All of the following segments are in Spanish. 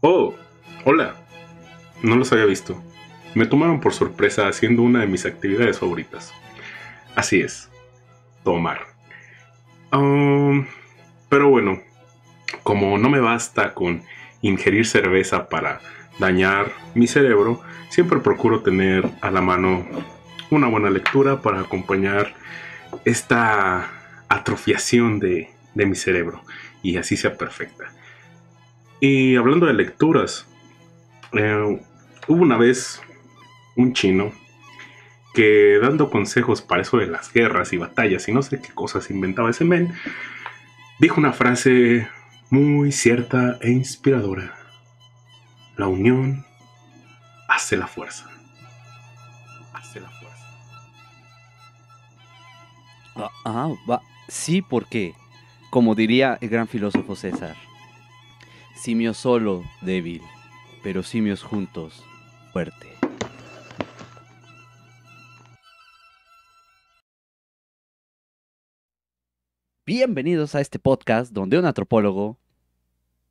Oh, hola. No los había visto. Me tomaron por sorpresa haciendo una de mis actividades favoritas. Así es, tomar. Um, pero bueno, como no me basta con ingerir cerveza para dañar mi cerebro, siempre procuro tener a la mano una buena lectura para acompañar esta atrofiación de, de mi cerebro y así sea perfecta. Y hablando de lecturas, eh, hubo una vez un chino que dando consejos para eso de las guerras y batallas y no sé qué cosas inventaba ese men, dijo una frase muy cierta e inspiradora. La unión hace la fuerza. Hace la fuerza. Ah, ah, va. Sí, porque, como diría el gran filósofo César, simio solo, débil, pero simios juntos, fuerte. Bienvenidos a este podcast donde un antropólogo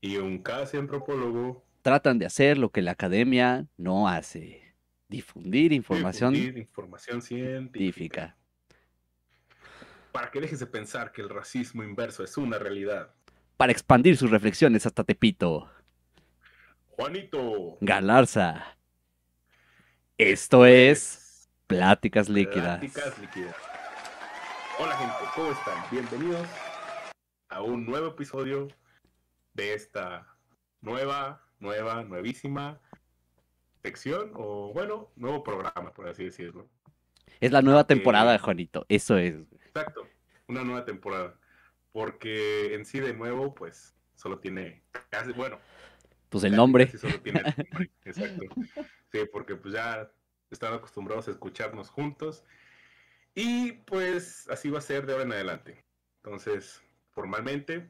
Y un casi antropólogo. tratan de hacer lo que la academia no hace. Difundir información difundir información científica. científica. Para que dejes de pensar que el racismo inverso es una realidad. Para expandir sus reflexiones hasta Tepito. Juanito. Galarza. Esto es Pláticas Líquidas. Pláticas líquidas. Hola gente, ¿cómo están? Bienvenidos a un nuevo episodio de esta nueva, nueva, nuevísima sección o bueno, nuevo programa, por así decirlo. Es la nueva temporada, Eh, Juanito. Eso es. Exacto, una nueva temporada. Porque en sí de nuevo, pues solo tiene casi, bueno, Pues el nombre. casi solo tiene nombre, Exacto. Sí, porque pues ya están acostumbrados a escucharnos juntos. Y pues así va a ser de ahora en adelante. Entonces, formalmente,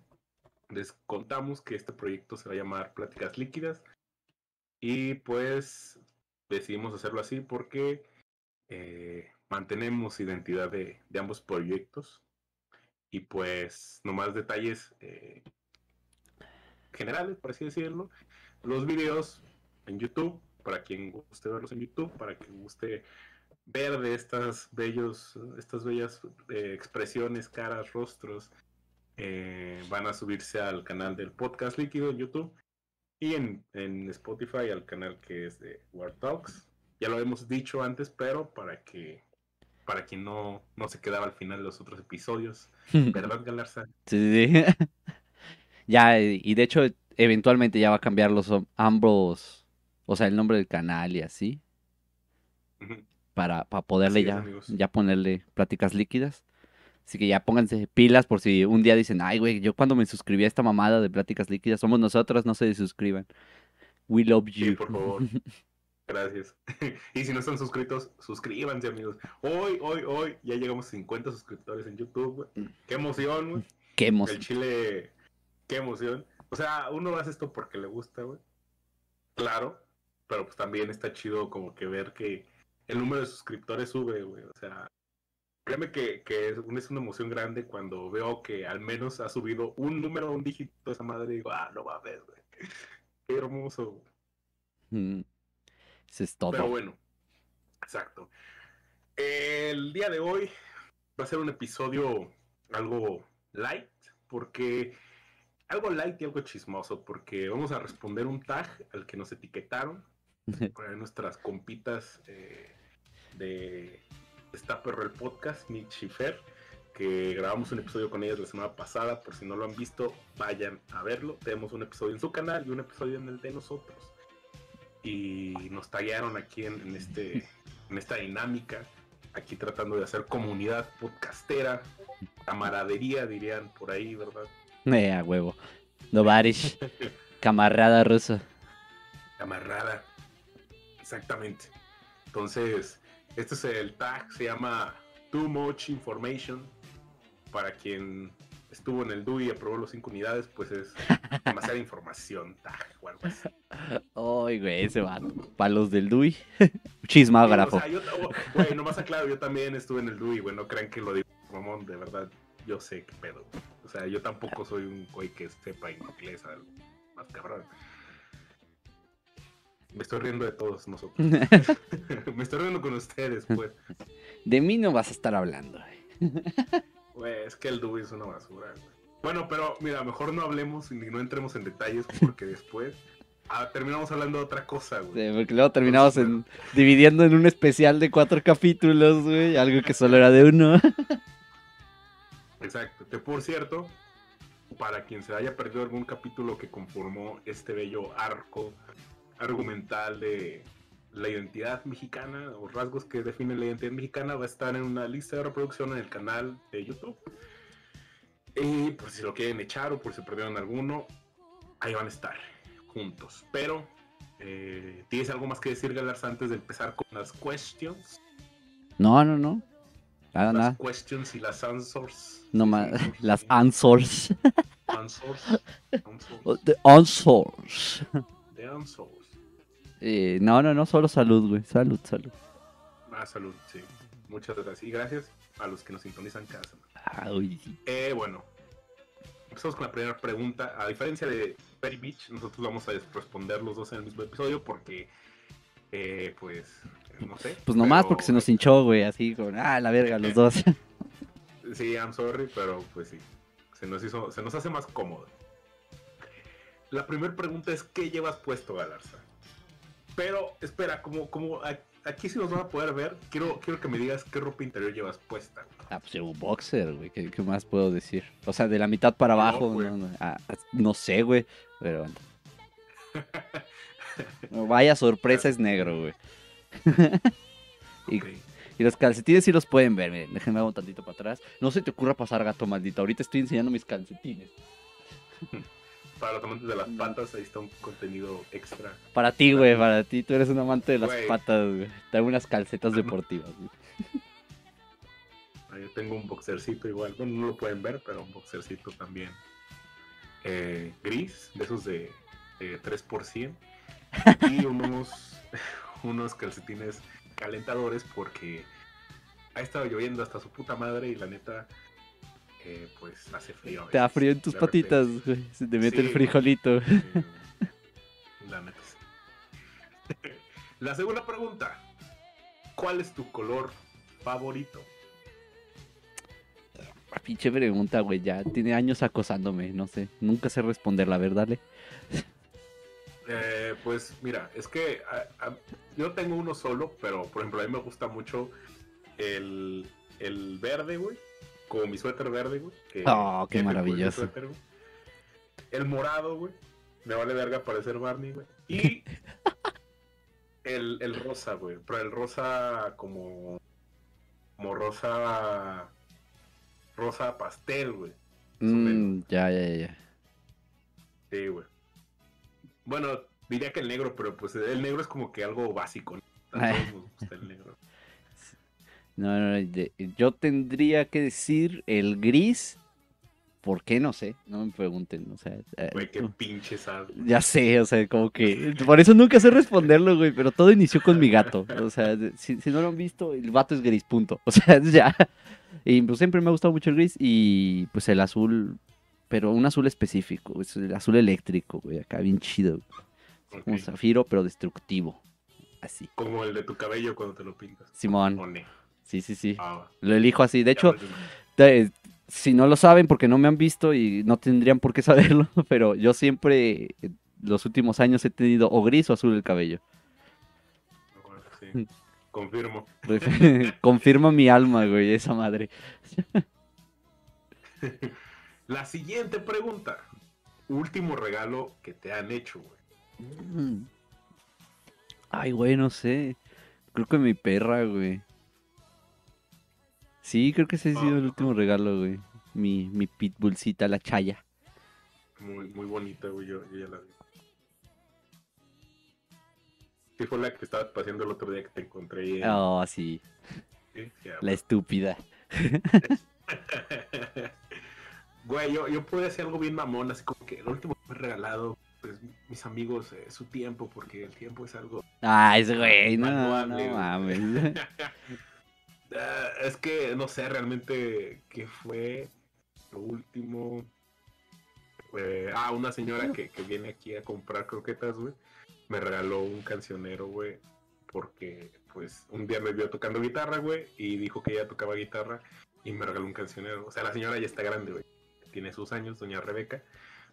les contamos que este proyecto se va a llamar Pláticas Líquidas. Y pues decidimos hacerlo así porque eh, mantenemos identidad de, de ambos proyectos. Y pues, nomás detalles eh, generales, por así decirlo. Los videos en YouTube, para quien guste verlos en YouTube, para quien guste ver de estas bellos, estas bellas eh, expresiones, caras, rostros, eh, van a subirse al canal del podcast líquido en YouTube y en, en Spotify al canal que es de War Talks. Ya lo hemos dicho antes, pero para que para quien no, no se quedaba al final de los otros episodios, ¿verdad, Galarza? Sí, sí, sí. ya, y de hecho, eventualmente ya va a cambiar los ambos, o sea, el nombre del canal y así, para, para poderle Así ya, ya ponerle pláticas líquidas. Así que ya pónganse pilas por si un día dicen, ay, güey, yo cuando me suscribí a esta mamada de pláticas líquidas, somos nosotros, no se suscriban. We love Sí, you. por favor. Gracias. y si no están suscritos, suscríbanse, amigos. Hoy, hoy, hoy, ya llegamos a 50 suscriptores en YouTube, güey. Qué emoción, güey. Qué emoción. El chile, qué emoción. O sea, uno hace esto porque le gusta, güey. Claro, pero pues también está chido como que ver que el número de suscriptores sube, güey. O sea, créeme que, que es, una- es una emoción grande cuando veo que al menos ha subido un número, un dígito esa madre. Y digo, ah, no mames, güey. Qué hermoso, güey. Mm, Eso es todo. Pero bueno, exacto. El día de hoy va a ser un episodio algo light, porque algo light y algo chismoso, porque vamos a responder un tag al que nos etiquetaron por ahí nuestras compitas eh, de Está Perro el Podcast, Mitch y Fer, que grabamos un episodio con ellas la semana pasada. Por si no lo han visto, vayan a verlo. Tenemos un episodio en su canal y un episodio en el de nosotros. Y nos tallaron aquí en, en este, en esta dinámica, aquí tratando de hacer comunidad podcastera, camaradería, dirían por ahí, ¿verdad? Eh, a huevo. Novarish, camarada ruso. Camarada. Exactamente. Entonces, este es el tag, se llama Too Much Information. Para quien estuvo en el DUI y aprobó los cinco unidades, pues es demasiada información, tag o algo así. Ay, güey, ese va. Para los del DUI. Chismógrafo. O sea, yo, güey, nomás aclaro, yo también estuve en el DUI, güey, no crean que lo digo mamón, de verdad, yo sé qué pedo. O sea, yo tampoco soy un güey que sepa inglés algo más cabrón. Me estoy riendo de todos nosotros. Me estoy riendo con ustedes, pues. De mí no vas a estar hablando. Güey, es que el Dubi es una basura, güey. Bueno, pero mira, mejor no hablemos y no entremos en detalles porque después ah, terminamos hablando de otra cosa, güey. Sí, porque luego terminamos en, dividiendo en un especial de cuatro capítulos, güey, algo que solo era de uno. Exacto, que por cierto, para quien se haya perdido algún capítulo que conformó este bello arco argumental de la identidad mexicana o rasgos que definen la identidad mexicana va a estar en una lista de reproducción en el canal de YouTube. Y por si lo quieren echar o por si perdieron alguno, ahí van a estar juntos. Pero, eh, ¿tienes algo más que decir, Galarza, antes de empezar con las questions? No, no, no. Nada, las nada. questions y las answers. No más, las answers. answers. answers. The answers. The answers. Eh, no, no, no, solo salud, güey. Salud, salud. Ah, salud, sí. Muchas gracias. Y gracias a los que nos sintonizan cada semana. Ah. Eh, bueno, empezamos con la primera pregunta. A diferencia de Perry Beach, nosotros vamos a responder los dos en el mismo episodio porque, eh, pues, no sé. Pues nomás pero- porque se nos hinchó, güey, así con, ah, la verga, los dos. Sí, I'm sorry, pero pues sí. Se nos, hizo, se nos hace más cómodo. La primera pregunta es: ¿qué llevas puesto, Galarza? Pero, espera, como, como aquí sí nos van a poder ver, quiero, quiero que me digas qué ropa interior llevas puesta. Ah, pues un boxer, güey, ¿qué, qué más puedo decir? O sea, de la mitad para No, abajo, no, no, ah, no sé, güey, pero... Vaya sorpresa, es negro, güey. Y- los calcetines sí los pueden ver, miren, déjenme un tantito para atrás. No se te ocurra pasar gato maldito, ahorita estoy enseñando mis calcetines. Para los amantes de las patas, ahí está un contenido extra. Para ti, güey, para ti, tú eres un amante de las Güey. patas, güey. Te hago unas calcetas deportivas, güey. Ahí tengo un boxercito igual. Bueno, no lo pueden ver, pero un boxercito también. eh, gris, de esos de, de 3%. Y unos, unos calcetines calentadores porque ha estado lloviendo hasta su puta madre y la neta, eh, pues hace frío. Te da frío en tus patitas, güey. Se te mete el frijolito. La neta. La segunda pregunta. ¿Cuál es tu color favorito? Ah, Pinche pregunta, güey, ya tiene años acosándome, no sé. Nunca sé responderla, a ver, dale. Eh, pues mira, es que a- a- yo tengo uno solo, pero por ejemplo a mí me gusta mucho el, el verde, güey. Como mi suéter verde, güey. que- Oh, qué maravilloso. suéter, güey. El morado, güey. Me vale verga parecer Barney, güey. Y el, el rosa, güey. Pero el rosa como... Como rosa... Rosa pastel, güey. Mm, ya, ya, ya, ya. Sí, güey. Bueno, diría que el negro, pero pues el negro es como que algo básico. ¿no? A todos nos gusta el negro. No, no, no, yo tendría que decir el gris. ¿Por qué? No sé, no me pregunten, o sea... eh, Güey, qué pinche sad. Ya sé, o sea, como que... Por eso nunca sé responderlo, güey, pero todo inició con mi gato. O sea, si, si no lo han visto, el vato es gris, punto. O sea, ya. Y pues siempre me ha gustado mucho el gris y pues el azul, pero un azul específico, es el azul eléctrico, güey, acá bien chido. Ok. Como zafiro, pero destructivo. Así. Como el de tu cabello cuando te lo pintas. Simón. Sí, sí, sí. Ah, Lo elijo así. De hecho, te- si no lo saben porque no me han visto y no tendrían por qué saberlo, pero yo siempre, eh, los últimos años he tenido o gris o azul el cabello. Sí. Confirmo. Confirma mi alma, güey, esa madre. La siguiente pregunta. Último regalo que te han hecho, güey. Mm. Ay, güey, no sé. Creo que mi perra, güey. Sí, creo que ese ha sido el último regalo, güey. Mi, mi pitbullcita, la chaya. Muy, muy bonita, güey. Yo, yo ya la vi. Sí, fue la que estabas paseando el otro día que te encontré en- Oh, sí, la estúpida. Güey, yo, yo pude hacer algo bien mamón, así como que el último que me he regalado, pues mis amigos, eh, su tiempo, porque el tiempo es algo. Ay, ese güey, no, no mames. Ah, es que no sé realmente qué fue lo último. Eh, ah, una señora que, que viene aquí a comprar croquetas, güey. me regaló un cancionero, güey, porque pues un día me vio tocando guitarra, güey, y dijo que ella tocaba guitarra y me regaló un cancionero. O sea, la señora ya está grande, güey. Tiene sus años, doña Rebeca.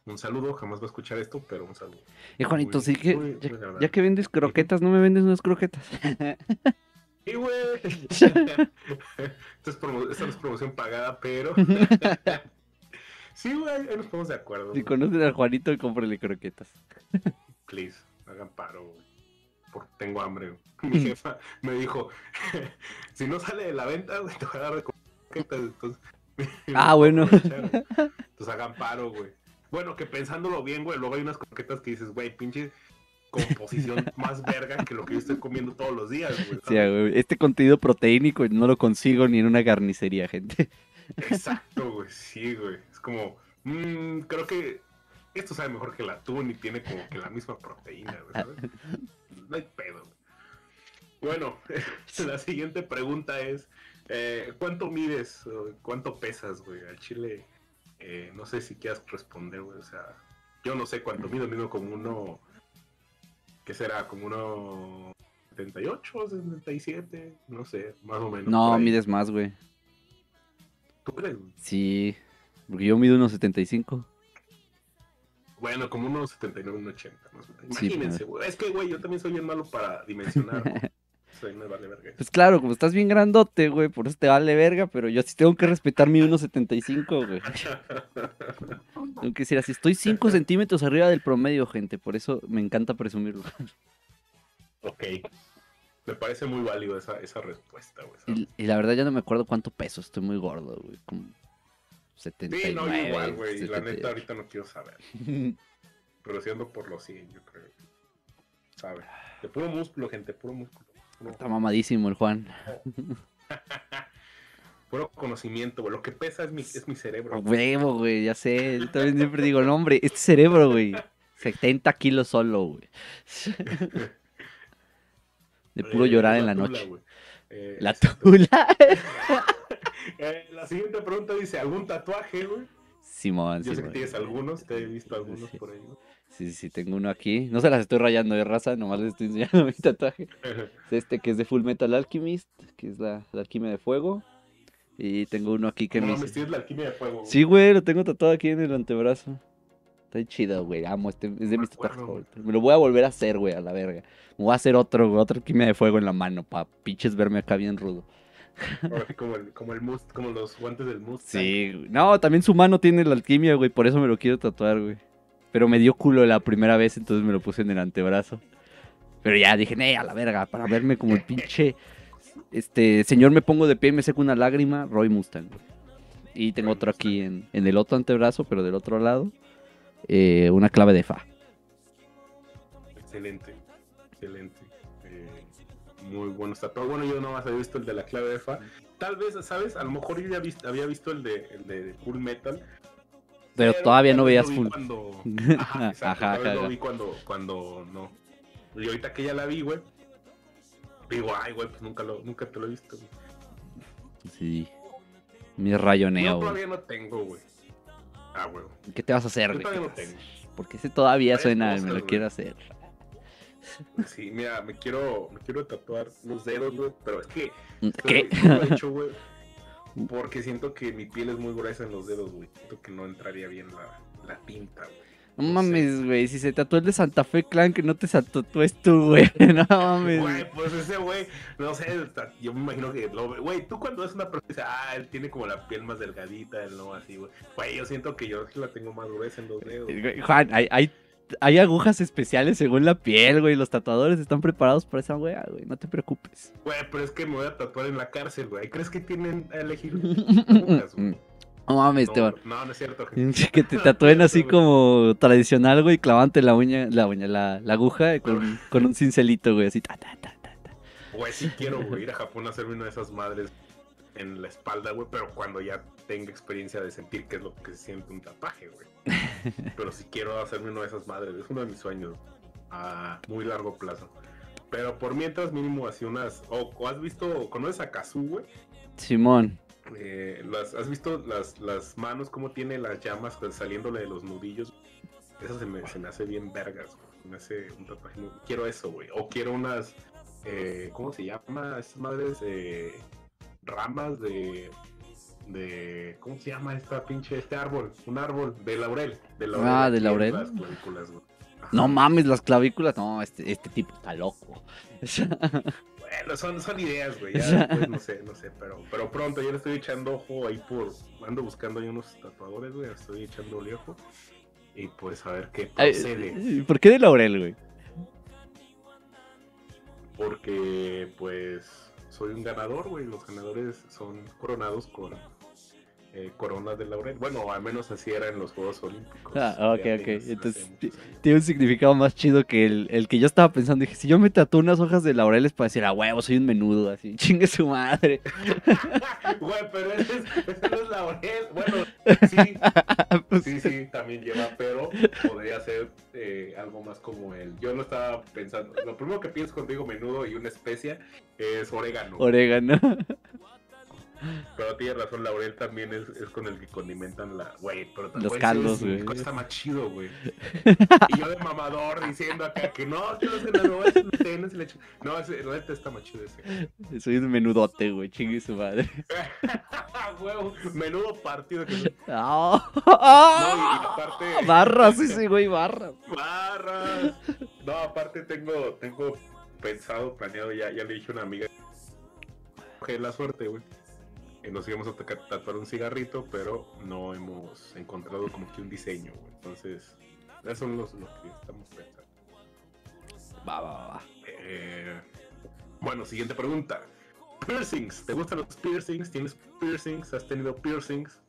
Un saludo, jamás va a escuchar esto, pero un saludo. Y Juanito, Muy- sí que, muy- ya, muy agradable. ya que vendes croquetas, ¿no me vendes unas croquetas? Sí, güey. Esta es, promo- esta no es promoción pagada, pero. sí, güey, ahí nos ponemos de acuerdo. si güey. conocen al Juanito, cómprele croquetas. Please, hagan paro, güey. Porque tengo hambre, güey. Mi jefa me dijo: si no sale de la venta, güey, te voy a dar de croquetas. Entonces, Ah, bueno. Entonces hagan paro, güey. Bueno, que pensándolo bien, güey, luego hay unas croquetas que dices, güey, pinche composición más verga que lo que yo estoy comiendo todos los días, güey. Sí, ¿sabes? güey, este contenido proteínico no lo consigo ni en una carnicería, gente. Exacto, güey, sí, güey. Es como, mm, creo que esto sabe mejor que el atún y tiene como que la misma proteína, güey, ¿sabes? No hay pedo. güey. Bueno, la siguiente pregunta es, eh, ¿cuánto mides cuánto pesas, güey? Al chile, eh, no sé si quieras responder, güey, o sea, yo no sé cuánto mido, mido como uno, ¿qué será? Como uno... 78, 77, no sé, más o menos. No, mides más, güey. ¿Tú crees, güey? Sí, porque yo mido unos 75. Bueno, como unos 79, unos 80. Más o menos. Sí, Imagínense, güey. Es que, güey, yo también soy bien malo para dimensionar. ¿no? Soy me vale verga. Pues claro, como estás bien grandote, güey, por eso te vale verga, pero yo sí tengo que respetar mi 1.75, güey. Tengo que decir así, estoy 5 centímetros arriba del promedio, gente, por eso me encanta presumirlo. ok. Me parece muy válido esa, esa respuesta, güey. ¿sabes? Y, y la verdad ya no me acuerdo cuánto peso, estoy muy gordo, güey, como 79. Sí, no, igual, güey. y La 78. neta, ahorita no quiero saber. Pero si ando por los 100, yo creo. ¿Sabe? De puro músculo, gente, puro músculo. Está mamadísimo el Juan. puro conocimiento, güey. Lo que pesa es mi, es mi cerebro. Huevo, güey, ya sé. Yo también siempre digo, no, hombre, este cerebro, güey. 70 kilos solo, güey. De puro Eh, llorar en la tula, noche. Eh, La tula. Eh, la siguiente pregunta dice: ¿algún tatuaje, güey? Simón, Yo sé que Simón. tienes algunos, te he visto algunos Sí. por ahí. güey. Sí, sí, tengo uno aquí. No se las estoy rayando de raza, nomás les estoy enseñando mi tatuaje. Es este que es de Full Metal Alchemist, que es la, la alquimia de fuego. Y tengo uno aquí que no me hice- tienes la alquimia de fuego. güey. Sí, güey, lo tengo tatuado aquí en el antebrazo. Está chido, güey. Amo este. Es de me mis tatuajes. Me lo voy a volver a hacer, güey, a la verga. Me voy a hacer otro, güey, otra alquimia de fuego en la mano, pa' pinches verme acá bien rudo. Como, el, como, el must, como los guantes del Mustang. Sí, güey. No, también su mano tiene la alquimia, güey. Por eso me lo quiero tatuar, güey. Pero me dio culo la primera vez, entonces me lo puse en el antebrazo. Pero ya dije, eh, a la verga, para verme como el pinche. Este, señor, me pongo de pie y me seco una lágrima, Roy Mustang. Y tengo Roy otro aquí en, en el otro antebrazo, pero del otro lado. eh, una clave de fa. Excelente, excelente. Eh, muy buenos tatuajes. Bueno, yo nomás había visto el de la clave de Fa. Tal vez, ¿sabes? A lo mejor yo ya había visto el de, el de Full Metal. Pero todavía no veías lo full. Cuando... Ajá, exacto, Ajá, ajá, lo vi cuando, cuando no. Y ahorita que ya la vi, güey. Digo, ay, güey, pues nunca, lo, nunca te lo he visto. güey. Sí. Mi rayoneo, Yo güey. todavía no tengo, güey. Ah, güey. ¿Qué te vas a hacer, Yo güey? todavía ¿Qué no tengo. Porque ese todavía suena, me cosas, lo güey. quiero hacer. Sí, mira, me quiero, me quiero tatuar los dedos, güey. Pero es que ¿Qué? Pero no lo he hecho, güey, porque siento que mi piel es muy gruesa en los dedos, güey. Siento que no entraría bien la, la tinta, güey. No No mames, güey. Si se tatuó el de Santa Fe Clan, que no te tatúes tú, güey. No mames. Güey, pues ese güey, no sé, yo me imagino que lo Güey, tú cuando ves una persona dices, ah, él tiene como la piel más delgadita, él no así, güey. Güey, yo siento que yo la tengo más gruesa en los dedos. Güey, Juan, hay, hay, hay agujas especiales según la piel, güey. Los tatuadores están preparados para esa wea, güey. No te preocupes. Güey, pero es que me voy a tatuar en la cárcel, güey. ¿Crees que tienen a elegir? agujas, güey? No mames, No, te va- no, no es cierto. gente. Que te tatúen así como tradicional, güey. Clavante la uña, la uña, la, la aguja con, con un cincelito, güey. Así, ta, ta, ta, ta, ta. Güey, sí quiero, güey, ir a Japón a hacerme una de esas madres en la espalda, güey, pero cuando ya tenga experiencia de sentir qué es lo que se siente un tatuaje, güey. Pero sí quiero hacerme una de esas madres, es uno de mis sueños a muy largo plazo. Pero por mientras mínimo así unas... O, has visto, ¿conoces a Kazu, güey? Simón. Eh, las, ¿Has visto las, las manos, cómo tiene las llamas saliéndole de los nudillos? Eso se me, se me hace bien vergas, güey. me hace un tatuaje. muy- Quiero eso, güey. O quiero unas, eh, ¿cómo se llama? Estas madres, eh, ramas de, de, ¿cómo se llama esta pinche, este árbol? Un árbol de laurel. De laurel Ah, de laurel. las clavículas, güey. Ajá. No mames, las clavículas. No, este, este tipo está loco. Bueno, son, son ideas, güey. Ya después no sé, no sé, pero, pero pronto yo le estoy echando ojo ahí por. Ando buscando ahí unos tatuadores, güey. Estoy echando ojo. Y pues a ver qué procede. ¿Por qué de laurel, güey? Porque pues soy un ganador, güey. Los ganadores son coronados con eh, coronas de laurel. Bueno, al menos así era en los Juegos Olímpicos. Ah, ok, ok. Entonces. Tiene un significado más chido que el, el que yo estaba pensando. Dije, si yo me tatúo unas hojas de laureles para decir, a huevo, soy un menudo, así, chingue su madre. Güey, pero ese, es, ese no es laurel. Bueno, sí, Pues, Sí, sí, también lleva, pero podría ser eh, algo más como el. Yo lo estaba pensando. Lo primero que pienso cuando digo menudo y una especia es orégano. Orégano. Pero tienes razón, laurel también es, es con el que condimentan la. Güey, pero Los güey, caldos, güey. Está más chido, güey. Y yo de mamador diciendo acá que no, que no se la no, se le echa- No, ese, neta está más chido ese. Soy un menudote, güey, chingue su madre. Huevo, menudo partido que. Ah. No, y, y aparte. Barras ese, güey, barras. Barras. No, aparte tengo, tengo pensado, planeado, ya, ya le dije a una amiga que la suerte, güey. Nos íbamos a tatuar un cigarrito, pero no hemos encontrado como que un diseño, güey. Entonces, esos son los, los que estamos pensando. Va, va, va. Eh, bueno, siguiente pregunta. Piercings. ¿Te gustan los piercings? ¿Tienes piercings? ¿Has tenido piercings?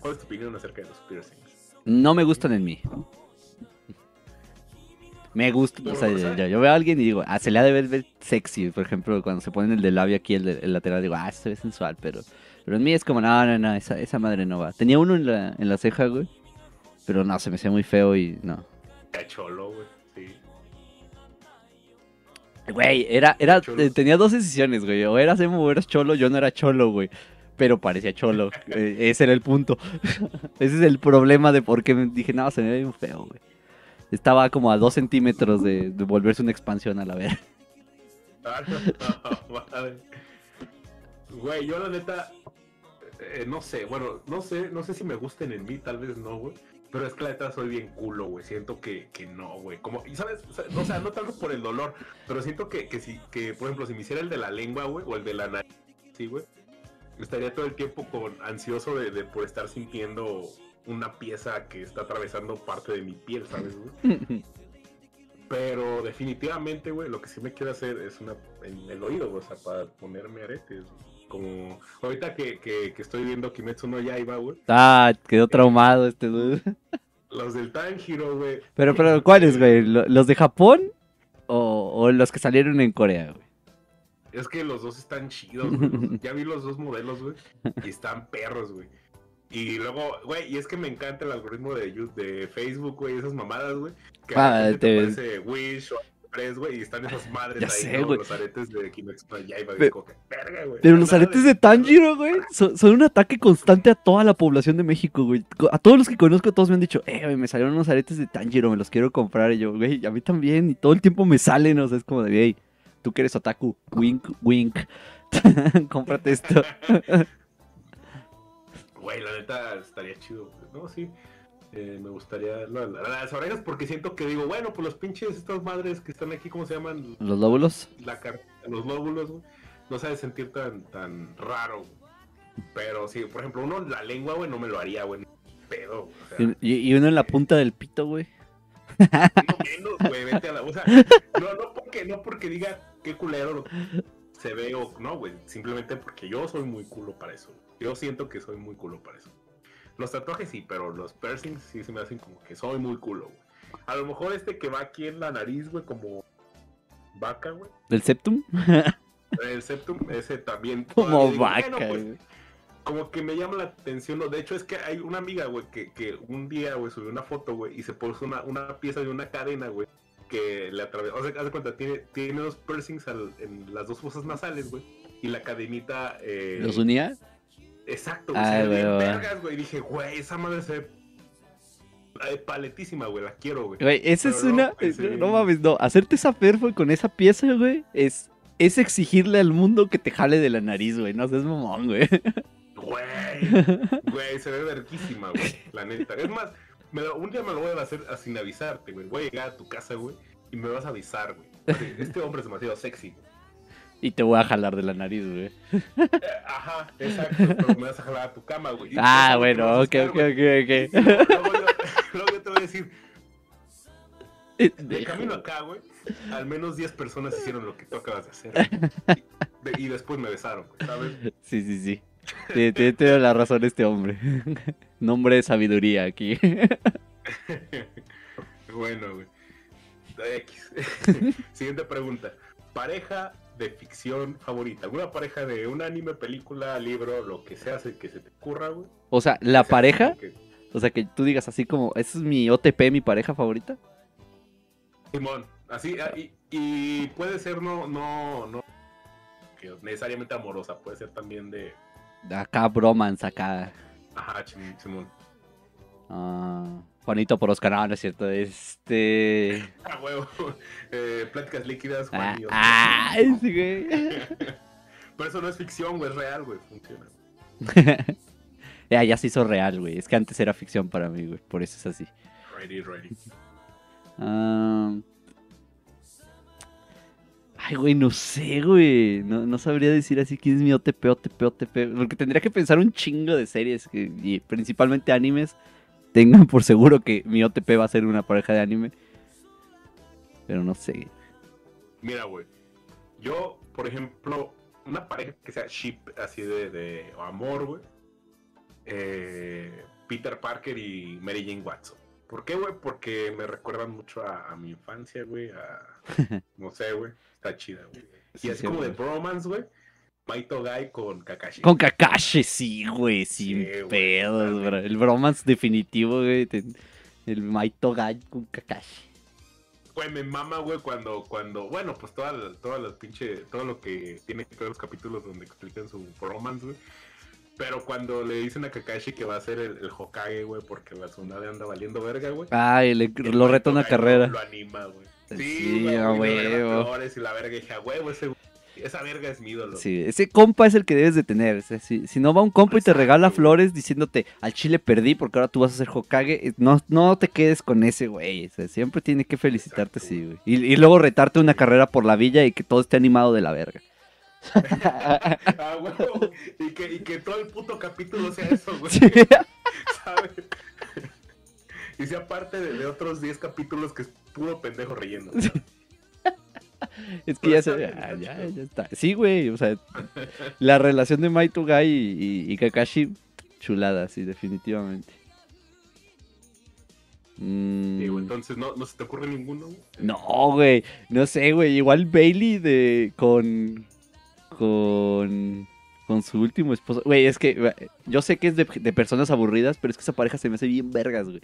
¿Cuál es tu opinión acerca de los piercings? No me gustan en mí. Me gusta, o sea, yo, yo- veo a alguien y digo, ah, se le ha de ver, ver sexy, por ejemplo, cuando se ponen el de labio aquí, el, de- el lateral, digo, ah, se ve sensual, pero, pero en mí es como, no, no, no, esa, esa madre no va. Tenía uno en la, en la ceja, güey, pero no, se me hacía muy feo y no. Ya cholo, güey. Sí. Güey, era, era, Cholos. eh, tenía dos decisiones, güey, o eras emo o eras cholo, yo no era cholo, güey. Pero parecía cholo, eh, ese era el punto. ese es el problema de por qué me dije, no, se me ve bien feo, güey. Estaba como a dos centímetros de, de volverse una expansión a la madre. Güey, yo la neta, eh, no sé, bueno, no sé, no sé si me gusten en mí, tal vez no, güey. Pero es que la neta soy bien culo, güey. Siento que, que no, güey. Como, y sabes, o sea, no tanto por el dolor, pero siento que, que si, que, por ejemplo, si me hiciera el de la lengua, güey, o el de la nariz, sí, güey, estaría todo el tiempo con ansioso de, de por estar sintiendo una pieza que está atravesando parte de mi piel, ¿sabes, güey? Pero definitivamente, güey, lo que sí me quiero hacer es una en el oído, güey, o sea, para ponerme aretes. Como ahorita que, que, que estoy viendo Kimetsu no Yaiba, güey, Ah, quedó traumado este dude. los del Tanjiro, güey. Pero, pero, ¿cuáles, güey? ¿Lo- ¿Los de Japón o, o los que salieron en Corea, güey? Es que los dos están chidos, güey. Ya vi los dos modelos, güey, y están perros, güey. Y luego, güey, y es que me encanta el algoritmo de, de Facebook, güey, esas mamadas, güey. Que Ah, te te- aparece Wish o Express, güey, y están esas madres Ya ahí, sé. Los aretes de Kimetsu no Yaiba, como que, verga, güey. Pero los aretes de Tanjiro, güey, son, son un ataque constante a toda la población de México, güey. A todos los que conozco, todos me han dicho, eh, güey, me salieron unos aretes de Tanjiro, me los quiero comprar. Y yo, güey, a mí también. Y todo el tiempo me salen, o sea, es como de, hey, tú que eres otaku, wink, wink. Cómprate esto. Güey, la neta estaría chido. No, sí. Eh, me gustaría no, las orejas porque siento que digo, bueno, pues los pinches estas madres que están aquí, ¿cómo se llaman? Los lóbulos. La los lóbulos, güey. No se ha de sentir tan, tan raro. güey. Pero sí, por ejemplo, uno la lengua, güey, no me lo haría, güey. Pedo. O sea, Y, y uno en la punta del pito, güey. no menos, güey, vete a la. O sea, no, no porque, no porque diga qué culero se ve o no, güey. Simplemente porque yo soy muy culo para eso. Yo siento que soy muy culo para eso. Los tatuajes sí, pero los piercings sí se me hacen como que soy muy culo, güey. A lo mejor este que va aquí en la nariz, güey, como vaca, güey. Del septum. El septum, ese también. Como digo, vaca, bueno, pues, güey. como que me llama la atención. ¿no? De hecho, es que hay una amiga, güey, que, que un día, güey, subió una foto, güey, y se puso una, una pieza de una cadena, güey, que le atravesó. O sea, haz de cuenta, tiene, tiene dos piercings al- en las dos fosas nasales, güey, y la cadenita. Eh, ¿Los unía? Exacto, güey. Ay, se ve bien güey, güey. vergas, güey. Dije, güey, esa madre se ve paletísima, güey, la quiero, güey. Güey, esa Pero es no, una. ese- No mames, no. Hacerte esa perfo con esa pieza, güey, es. Es exigirle al mundo que te jale de la nariz, güey. No seas mamón, güey. Güey, güey, se ve verguísima, güey, la neta. Es más, me lo- un día me lo voy a hacer a- sin avisarte, güey. Voy a llegar a tu casa, güey, y me vas a avisar, güey. Este hombre es demasiado sexy. güey. Y te voy a jalar de la nariz, güey. Eh, Ajá, exacto, pero me vas a jalar a tu cama, güey. Ah, bueno, ok, ok, ok, ok. Luego yo, te voy a decir, de Deja, camino acá, güey, al menos 10 personas hicieron lo que tú acabas de hacer. Y, de- después me besaron, ¿sabes? Sí, sí, sí. Tiene- tiene la razón este hombre. Nombre de sabiduría aquí. bueno, güey. X. Siguiente pregunta. Pareja de ficción favorita. ¿Alguna pareja de un anime, película, libro, lo que sea que se te ocurra, güey? O sea, la O sea, pareja, que- o sea, que tú digas así como, ¿ese es mi OTP, mi pareja favorita? Simón, así, ah, y, y puede ser no, no, no, que necesariamente amorosa, puede ser también de, Acá bromance, acá. ajá, Sim- Simón. ah, Juanito por Oscar, no, no es cierto. Este. Ah, huevo, eh, pláticas líquidas, Ah, Juan y Oscar. ah, ese güey. Pero eso no es ficción, güey, es real, güey, funciona. ya, ya se hizo real, güey. Es que antes era ficción para mí, güey. Por eso es así. Ready, ready. Ah, Ay, güey, no sé, güey. No, no sabría decir así quién es mi OTP, OTP, OTP. Porque tendría que pensar un chingo de series, que- y principalmente animes. Tengan por seguro que mi OTP va a ser una pareja de anime. Pero no sé. Mira, güey, yo, por ejemplo, una pareja que sea ship, así de, de amor, güey, eh, Peter Parker y Mary Jane Watson. ¿Por qué, güey? Porque me recuerdan mucho a, a mi infancia, güey, a, no sé, güey, está chida, güey. Y Sí, así sí, como de bromance, güey, Maito Guy con Kakashi. Con Kakashi, sí, güey, sin Sí, güey, pedos, bro. El bromance definitivo, güey. El Maito Gai con Kakashi. Güey, me mama, güey, cuando, cuando, bueno, pues toda la, toda la pinche, todo lo que tiene que ver los capítulos donde explican su bromance, güey. Pero cuando le dicen a Kakashi que va a ser el, el Hokage, güey, porque la Tsunade anda valiendo verga, güey. Ay, le- el lo reta una Gai carrera. Lo, anima, güey. Sí, güey, a y le y la verga, y dije, huevo, ese, güey, esa verga es mi ídolo. Sí, ese compa es el que debes de tener. o sea, si, si no va un compa y te regala flores diciéndote al chile perdí porque ahora tú vas a ser Hokage, eh, no, no te quedes con ese güey. o sea, siempre tiene que felicitarte, Exacto, sí, güey. Y, y luego retarte una carrera por la villa y que todo esté animado de la verga. Ah, huevo. Y que, y que todo el puto capítulo sea eso, güey. Sí. ¿Sabes? Y sea parte de, de otros 10 capítulos que es puro pendejo relleno. Es que ya se. ah, ya, ya está. Sí, güey. O sea, la relación de Maito Gai y, y- y Kakashi, chulada, sí, definitivamente. Mm, güey, entonces no, no se te ocurre ninguno. güey? no, güey. No sé, güey. Igual Bailey de. con. con. con su último esposo. Güey, es que. eh, Yo sé que es de, de personas aburridas, pero es que esa pareja se me hace bien vergas, güey.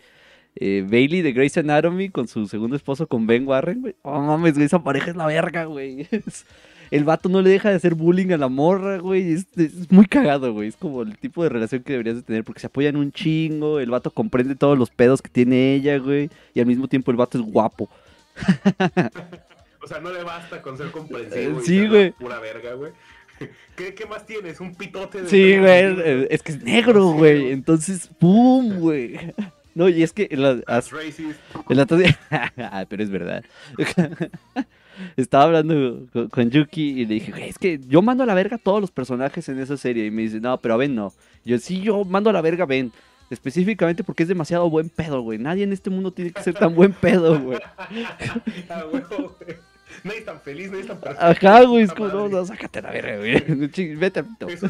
Eh, Bailey de Grey's Anatomy con su segundo esposo, con Ben Warren, güey. Oh mames, güey, esa pareja es la verga, güey. El vato no le deja de hacer bullying a la morra, güey. Es, es muy cagado, güey. Es como el tipo de relación que deberías de tener porque se apoyan un chingo. El vato comprende todos los pedos que tiene ella, güey. Y al mismo tiempo el vato es guapo. O sea, no le basta con ser comprensivo. Y sí, güey. Pura verga, güey. ¿Qué, ¿Qué más tienes? Un pitote de. Sí, güey. Es que es negro, güey. Entonces, ¡pum, güey! No, y es que en la- racist. El otro día. Ah, pero es verdad. Estaba hablando con, con Yuki y le dije, "Güey, es que yo mando a la verga a todos los personajes en esa serie. Y me dice, no, pero a Ben no. Y yo, sí, yo mando a la verga a Ben. Específicamente porque es demasiado buen pedo, güey. Nadie en este mundo tiene que ser tan buen pedo, güey. Ah, huevo, güey. Nadie es tan feliz, nadie es tan perfecto. Ajá, güey. Es como, no, no, sácate la verga, güey. Vete al pito. Eso,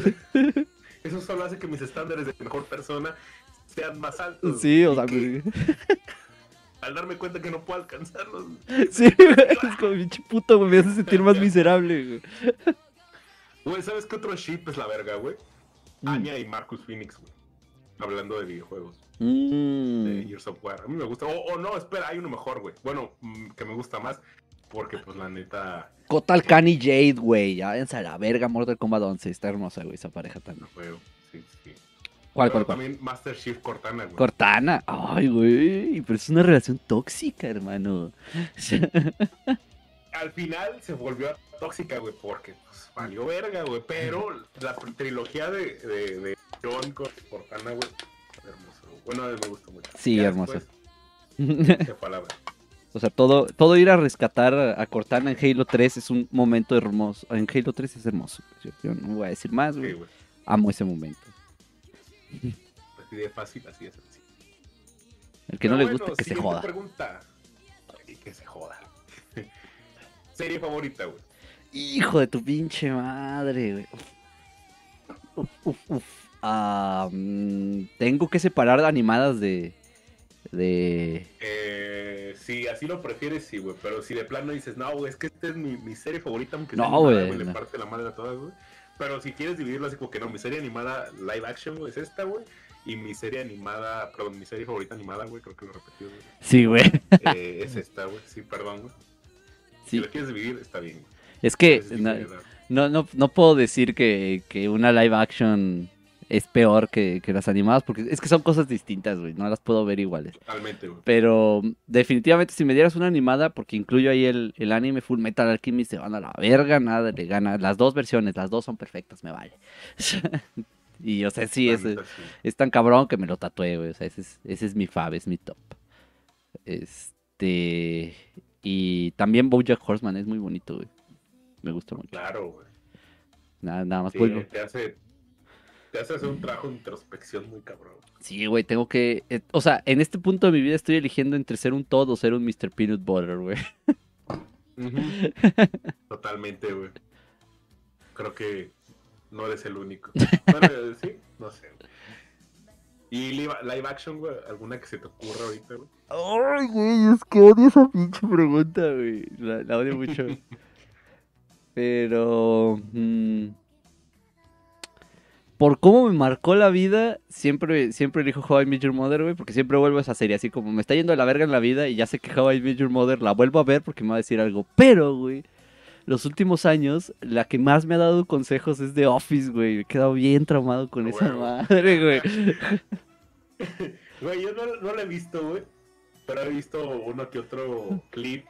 eso solo hace que mis estándares de mejor persona sean más altos. Sí, o sea, que, güey. al darme cuenta que no puedo alcanzarlos. Sí. Es como, pinche puto, güey. Me hace sentir más miserable, güey. Güey, ¿sabes qué otro ship es la verga, güey? Mm. Anya y Marcus Phoenix, güey. Hablando de videojuegos, Mm. de Years of War. A mí me gusta. O, o no, espera, hay uno mejor, güey. Bueno, mm, que me gusta más. Porque, pues, la neta, Kotal Khan y Jade, güey. Ya a la verga, Mortal Kombat 11. Está hermosa, güey, esa pareja juego. Sí, sí. ¿Cuál, Pero cuál, cuál? También Master Chief Cortana, güey. Cortana. Ay, güey. Pero es una relación tóxica, hermano. Al final se volvió tóxica, güey, porque pues, valió verga, güey. Pero la trilogía de, de, de John con Cortana, güey, hermoso. Bueno, me gustó mucho. Sí, Ya hermoso. después, Se fue a la verga. o sea, todo, todo ir a rescatar a Cortana en Halo 3 es un momento hermoso. En Halo 3 es hermoso. Yo, yo no voy a decir más, Sí, güey. güey. Amo ese momento. Así de fácil, así de sencillo. El que no le bueno, gusta, que se joda. pregunta. Que se joda. Serie favorita, güey. Hijo de tu pinche madre, güey. Uf, uf, uf. Mm, tengo que separar animadas de. de. Eh, si así lo prefieres, sí, güey. Pero si de plano dices, no, güey, es que esta es mi, mi serie favorita, aunque No, sea güey, Le no. parte la madre a todas, güey. Pero si quieres dividirlo así como que no, mi serie animada live action, güey, es esta, güey. Y mi serie animada, perdón, mi serie favorita animada, güey, creo que lo repetí, güey. Sí, güey. Eh, es esta, güey. Sí, perdón, güey. Si lo quieres dividir, está bien. güey. Es que no, no, no, no puedo decir que, que una live action es peor que, que las animadas, porque es que son cosas distintas, güey. No las puedo ver iguales. Totalmente, güey. Pero definitivamente si me dieras una animada, porque incluyo ahí el, el anime Full Metal Alchemist, se van a la verga, nada le gana. Las dos versiones, las dos son perfectas, me vale. y o sea, sí, es, es tan cabrón que me lo tatué, güey. O sea, ese es, ese es mi fab, es mi top. Este... Y también Bojack Horseman es muy bonito, güey. Me gusta mucho. Claro, güey. Nada, nada más Sí, te hace, te hace hacer un trabajo de introspección muy cabrón. Sí, güey, tengo que... eh, o sea, en este punto de mi vida estoy eligiendo entre ser un Todd o ser un Mr. Peanut Butter, güey. Totalmente, güey. Creo que no eres el único. Bueno, sí, no sé. ¿Y live, live action, güey? ¿Alguna que se te ocurra ahorita, güey? Ay, güey, es que odio esa pinche pregunta, güey. La, la odio mucho. Pero... mm, por cómo me marcó la vida, siempre, siempre elijo How I Met Your Mother, güey, porque siempre vuelvo a esa serie, así como me está yendo a la verga en la vida y ya sé que How I Met Your Mother la vuelvo a ver porque me va a decir algo. Pero, güey, los últimos años, la que más me ha dado consejos es The Office, güey. He quedado bien traumado con esa madre, güey. Güey, yo no, no lo he visto, güey. Pero he visto uno que otro clip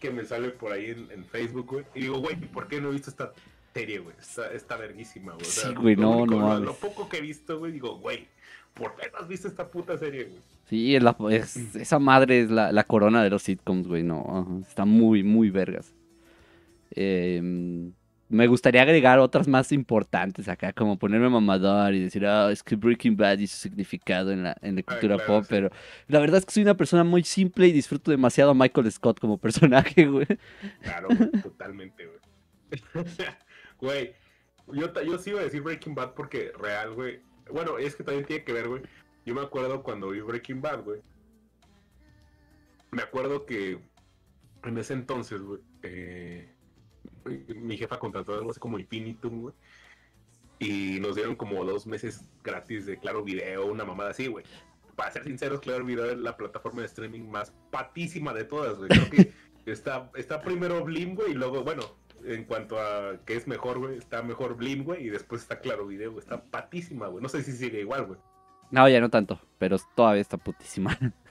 que me sale por ahí en, en Facebook, güey. Y digo, güey, ¿por qué no he visto esta serie, güey? Está, está verguísima, güey. O sea, Sí, güey, no, único- no lo, lo poco que he visto, güey, digo, güey, ¿por qué no has visto esta puta serie, güey? Sí, es la- es- esa madre es la, la corona de los sitcoms, güey. No, ajá, está muy, muy vergas. Em, me gustaría agregar otras más importantes acá, como ponerme mamador y decir, ah, es que Breaking Bad y su significado en la, en la Ah, cultura claro, pop, sí. pero la verdad es que soy una persona muy simple y disfruto demasiado a Michael Scott como personaje, güey. Claro, güey, totalmente, güey. Güey, yo, yo sí iba a decir Breaking Bad porque real, güey. Bueno, es que también tiene que ver, güey. Yo me acuerdo cuando vi Breaking Bad, güey. Me acuerdo que en ese entonces, güey, eh, mi- jefa contrató algo así como Infinitum, güey. Y nos dieron como dos meses gratis de Claro Video, una mamada así, güey. Para ser sinceros, Claro Video es la plataforma de streaming más patísima de todas, güey. Está, está primero Blim, güey, y luego, bueno, en cuanto a que es mejor, güey, está mejor Blim, güey, y después está Claro Video, güey. Está patísima, güey. No sé si sigue igual, güey. No, ya no tanto, pero todavía está putísima.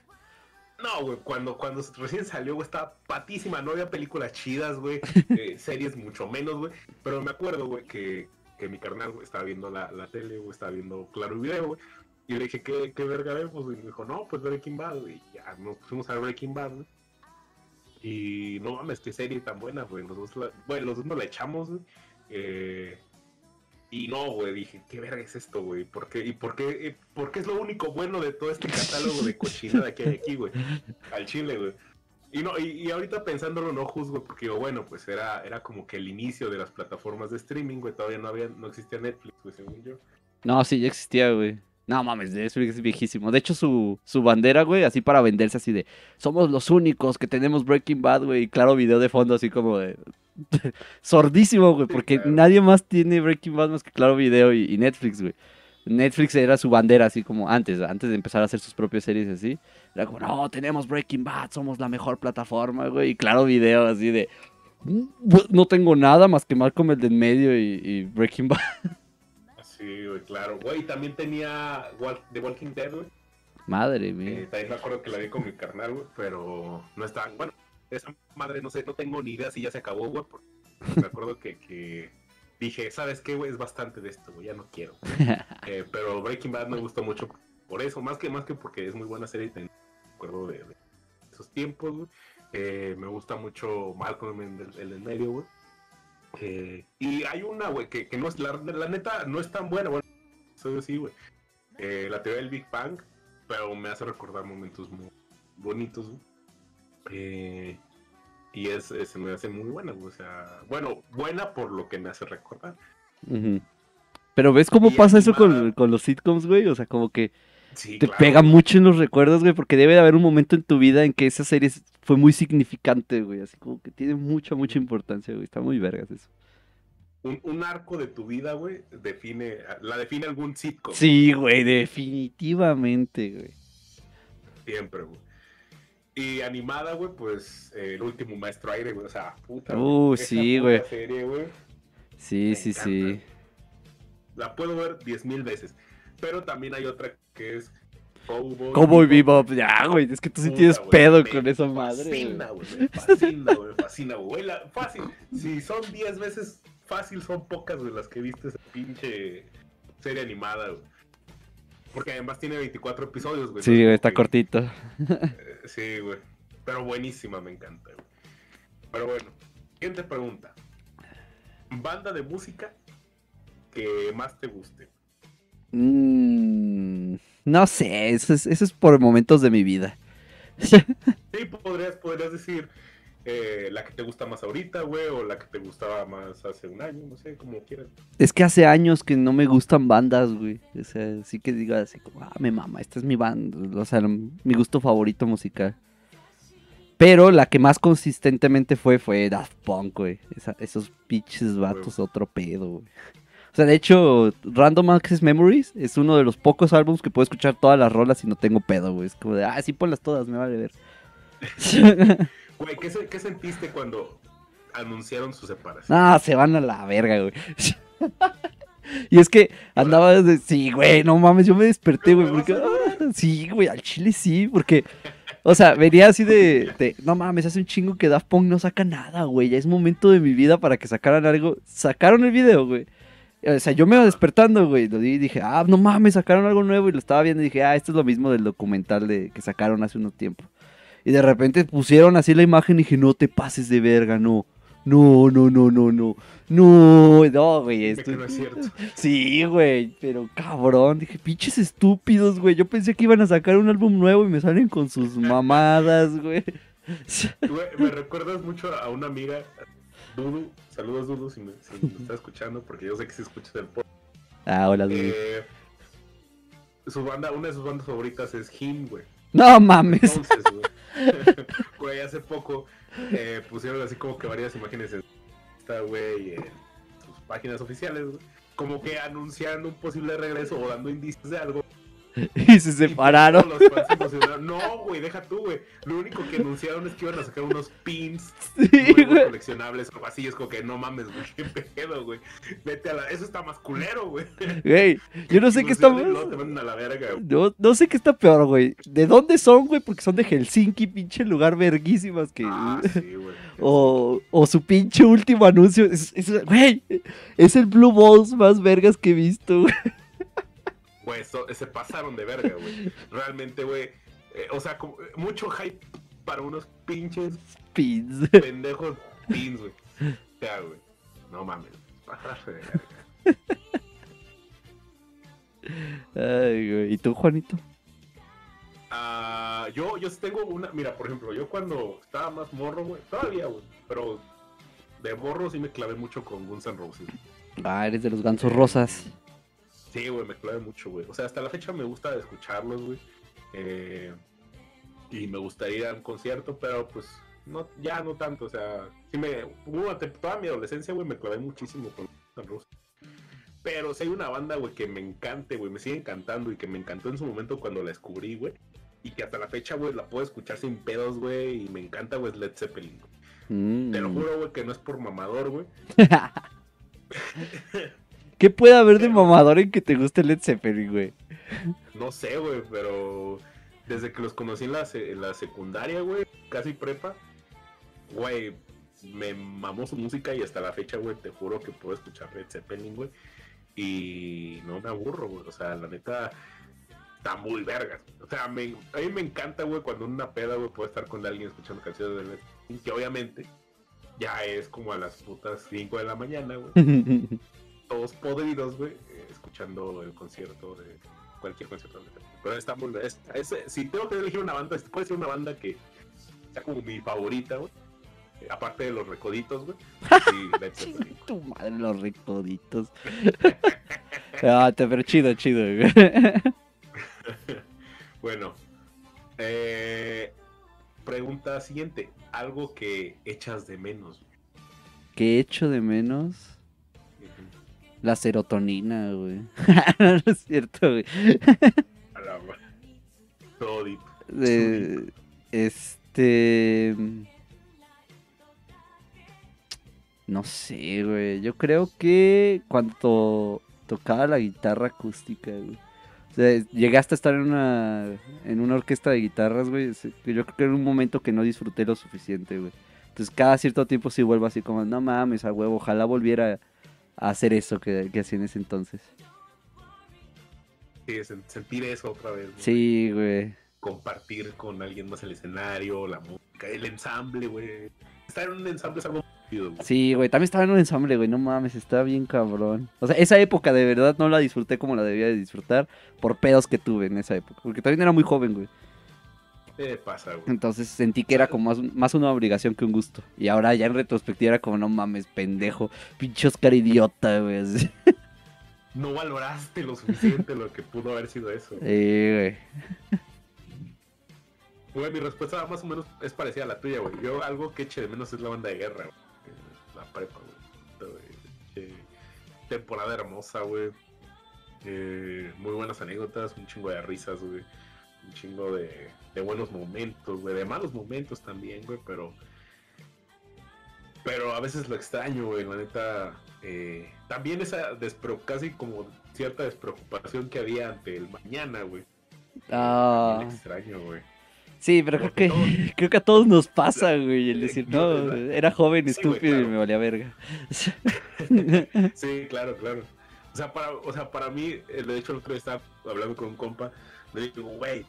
No, güey, cuando, cuando recién salió, güey, estaba patísima, no había películas chidas, güey, eh, series mucho menos, güey, pero me acuerdo, güey, que, que mi carnal, güey, estaba viendo la, la tele, güey, estaba viendo Claro Video, güey, y le dije, ¿qué, qué verga vemos? Y me dijo, no, pues Breaking Bad, güey, y ya nos pusimos a ver Breaking Bad, güey, y no mames, qué serie tan buena, güey, los dos, la, güey, los dos nos la echamos, güey, eh, y no, güey, dije, ¿qué verga es esto, güey? ¿Por qué? ¿Y por qué, eh, por qué es lo único bueno de todo este catálogo de cochinada que hay aquí, güey? Al chile, güey. Y no, y, y ahorita pensándolo no juzgo, porque digo, bueno, pues era, era como que el inicio de las plataformas de streaming, güey. Todavía no había, no existía Netflix, güey, según yo. No, sí, ya existía, güey. No mames, Netflix es viejísimo. De hecho, su, su bandera, güey, así para venderse así de, somos los únicos que tenemos Breaking Bad, güey, y claro, video de fondo así como de... Sordísimo, güey, Sí, porque claro. nadie más tiene Breaking Bad más que claro video y, y Netflix, güey. Netflix era su bandera así como antes, antes de empezar a hacer sus propias series así. Era como, no, tenemos Breaking Bad, somos la mejor plataforma, güey. Y claro, video así de, "Mm, no tengo nada más que Malcolm el de en medio y, y Breaking Bad. Sí, güey, claro. Güey, también tenía The Walking Dead, güey. Madre Eh, mía. también me acuerdo que la vi con mi carnal, güey, pero no está. Bueno, esa madre, no sé, no tengo ni idea si ya se acabó, güey. porque Me acuerdo que, que dije, ¿sabes qué, güey? Es bastante de esto, güey, ya no quiero. Eh, pero Breaking Bad me gustó mucho por eso, más que más que porque es muy buena serie me acuerdo de, de esos tiempos, güey. Eh, me gusta mucho Malcolm en el, en el medio, güey. Eh, y hay una, güey, que, que no es, la, la neta, no es tan buena, bueno, soy así, güey. Eh, la teoría del Big Bang, pero me hace recordar momentos muy bonitos, güey. Eh, y es, es- se me hace muy buena, güey. O sea, bueno, buena por lo que me hace recordar. Pero ves cómo Y pasa eso con, con los sitcoms, güey. O sea, como que Sí, te claro, pega mucho en los recuerdos, güey, porque debe de haber un momento en tu vida en que esa serie fue muy significante, güey. Así como que tiene mucha, mucha importancia, güey. Está muy vergas eso. Un, un arco de tu vida, güey, define, la define algún sitcom. Sí, güey, definitivamente, güey. Siempre, güey. Y animada, güey, pues eh, el último maestro aire, güey. O sea, puta. Uh, sí, güey. Sí, Me sí, encanta, sí. La puedo ver diez mil veces. Pero también hay otra que es Cowboy, Cowboy Bebop, ya, güey. Es que tú sí tienes pedo me con esa madre. Fascina, güey. fascina, güey. Fascina, güey. Fácil. Si son 10 veces fácil, son pocas de las que viste esa pinche serie animada, güey. Porque además tiene 24 episodios, güey. Sí, güey, está cortito. eh, Sí, güey. Pero buenísima, me encanta, güey. Pero bueno, siguiente pregunta. Banda de música que más te guste. Mm, no sé, eso es, eso es por momentos de mi vida. Sí, podrías, podrías decir eh, la que te gusta más ahorita, güey, o la que te gustaba más hace un año, no sé, como quieras. Es que hace años que no me gustan bandas, güey. O sea, sí que digo así como, ah, me mama, esta es mi banda. O sea, mi gusto favorito musical. Pero la que más consistentemente fue, fue Daft Punk, güey. Esa- esos pinches vatos, otro pedo, güey. O sea, de hecho, Random Access Memories es uno de los pocos álbumes que puedo escuchar todas las rolas y no tengo pedo, güey. Es como de, ah, sí, ponlas todas, me vale ver. Güey, ¿qué, qué sentiste cuando anunciaron su separación? Ah, se van a la verga, güey. y es que andaba de... Sí, güey, no mames, yo me desperté, güey, ¿Me vas porque... ah, sí, güey, al chile sí, porque... O sea, venía así de, de, No mames, hace un chingo que Daft Punk no saca nada, güey. Ya es momento de mi vida para que sacaran algo. Sacaron el video, güey. O sea, yo me iba despertando, güey. Lo vi y dije, ah, no mames, sacaron algo nuevo. Y lo estaba viendo y dije, ah, esto es lo mismo del documental de, que sacaron hace unos tiempo. Y de repente pusieron así la imagen y dije, no te pases de verga, no. No, no, no, no, no. No, no, güey. Esto... no es cierto. Sí, güey, pero cabrón, dije, pinches estúpidos, güey. Yo pensé que iban a sacar un álbum nuevo y me salen con sus mamadas, güey. Güey, me recuerdas mucho a una amiga, Dudu. Saludos, Dudu, si me, si me está escuchando, porque yo sé que si escuchas el podcast. Ah, hola, Dudu. Eh, su banda, una de sus bandas favoritas es Him, güey. No mames. Entonces, güey, güey, hace poco eh, pusieron así como que varias imágenes en esta, güey, en sus páginas oficiales, güey, como que anunciando un posible regreso o dando indicios de algo. Y se separaron. los. No, güey, deja tú, güey. Lo único que anunciaron es que iban a sacar unos pins Sí, güey. coleccionables o así. Es como que no mames, güey, qué pedo, güey. Vete a la. Eso está más culero, güey. Güey, yo no sé qué está Ilusiones, luego te mandan a la verga, güey. No, no sé qué está peor, güey. ¿De dónde son, güey? Porque son de Helsinki, pinche lugar verguísimas que... Ah, sí, güey. O, o su pinche último anuncio. Es, es- güey, es el Blue Balls más vergas que he visto, güey. Güey, eso- se pasaron de verga, güey. Realmente, güey. eh, o sea, como- mucho hype para unos pinches Pins. pendejos pins, güey. O sea, güey. No mames. Pasarse de verga. Ay, güey. ¿Y tú, Juanito? Ah, yo, yo tengo una. Mira, por ejemplo, yo cuando estaba más morro, güey. Todavía, güey. Pero de morro sí me clavé mucho con Guns N' Roses. Ah, eres de los gansos rosas. Sí, güey, me clavé mucho, güey. O sea, hasta la fecha me gusta escucharlos, güey. Eh, y me gustaría ir a un concierto, pero pues no, ya no tanto. O sea, sí me. Una tem- toda mi adolescencia, güey, me clavé muchísimo con Roses. Pero si hay una banda, güey, que me encante, güey, me sigue encantando y que me encantó en su momento cuando la descubrí, güey. Y que hasta la fecha, güey, la puedo escuchar sin pedos, güey. Y me encanta, güey, Led Zeppelin. güey. Mm. Te lo juro, güey, que no es por mamador, güey. ¿Qué puede haber de mamador en que te guste Led Zeppelin, güey? No sé, güey, pero desde que los conocí en la, en la secundaria, güey, casi prepa, güey, me mamó su música y hasta la fecha, güey, te juro que puedo escuchar Led Zeppelin, güey. Y no me aburro, güey. O sea, la neta está muy verga. O sea, a mí me encanta, güey, cuando una peda, güey, puedo estar con alguien escuchando canciones de Led Zeppelin, que obviamente ya es como a las putas 5 de la mañana, güey. Todos podridos, güey, eh, escuchando el concierto de cualquier concierto de. Pero está muy... si tengo que elegir una banda, puede ser una banda que sea como mi favorita, güey aparte de los recoditos, güey. Sí, tu madre, los recoditos. ah, pero chido, chido, güey. bueno, eh, pregunta siguiente. Algo que echas de menos. ¿Qué echo de menos? La serotonina, güey. no, es cierto, güey. Todo este. No sé, güey. Yo creo que cuando tocaba la guitarra acústica, güey. O sea, llegaste a estar en una, en una orquesta de guitarras, güey. Yo creo que era un momento que no disfruté lo suficiente, güey. Entonces cada cierto tiempo sí vuelvo así como, no mames, a huevo, ojalá volviera a hacer eso que, que hacía en ese entonces. Sí, sentir eso otra vez. Sí, güey. Compartir con alguien más el escenario, la música, el ensamble, güey. Estar en un ensamble es algo Sí, güey, también estaba en un ensamble, güey, no mames, estaba bien cabrón. O sea, esa época de verdad no la disfruté como la debía de disfrutar por pedos que tuve en esa época, porque también era muy joven, güey. ¿Qué pasa, güey? Entonces sentí que era como más, una obligación que un gusto. Y ahora ya en retrospectiva era como, no mames, pendejo, pinche Oscar idiota, güey. No valoraste lo suficiente lo que pudo haber sido eso. Sí, güey. Güey, mi respuesta más o menos es parecida a la tuya, güey. Yo algo que eche de menos es la banda de guerra, güey la prepa, güey. temporada hermosa, güey. Eh, muy buenas anécdotas, un chingo de risas, güey. Un chingo de, buenos momentos, güey. De malos momentos también, güey, pero. Pero a veces lo extraño, güey. La neta. Eh, también esa despro casi como cierta despreocupación que había ante el mañana, güey. Ah. extraño, güey. Sí, pero creo que, creo que a todos nos pasa, güey, el decir, no, era joven, estúpido y me valía verga. Sí, claro, claro. O sea, para, o sea, para mí, eh, de hecho el otro día estaba hablando con un compa, le digo, güey,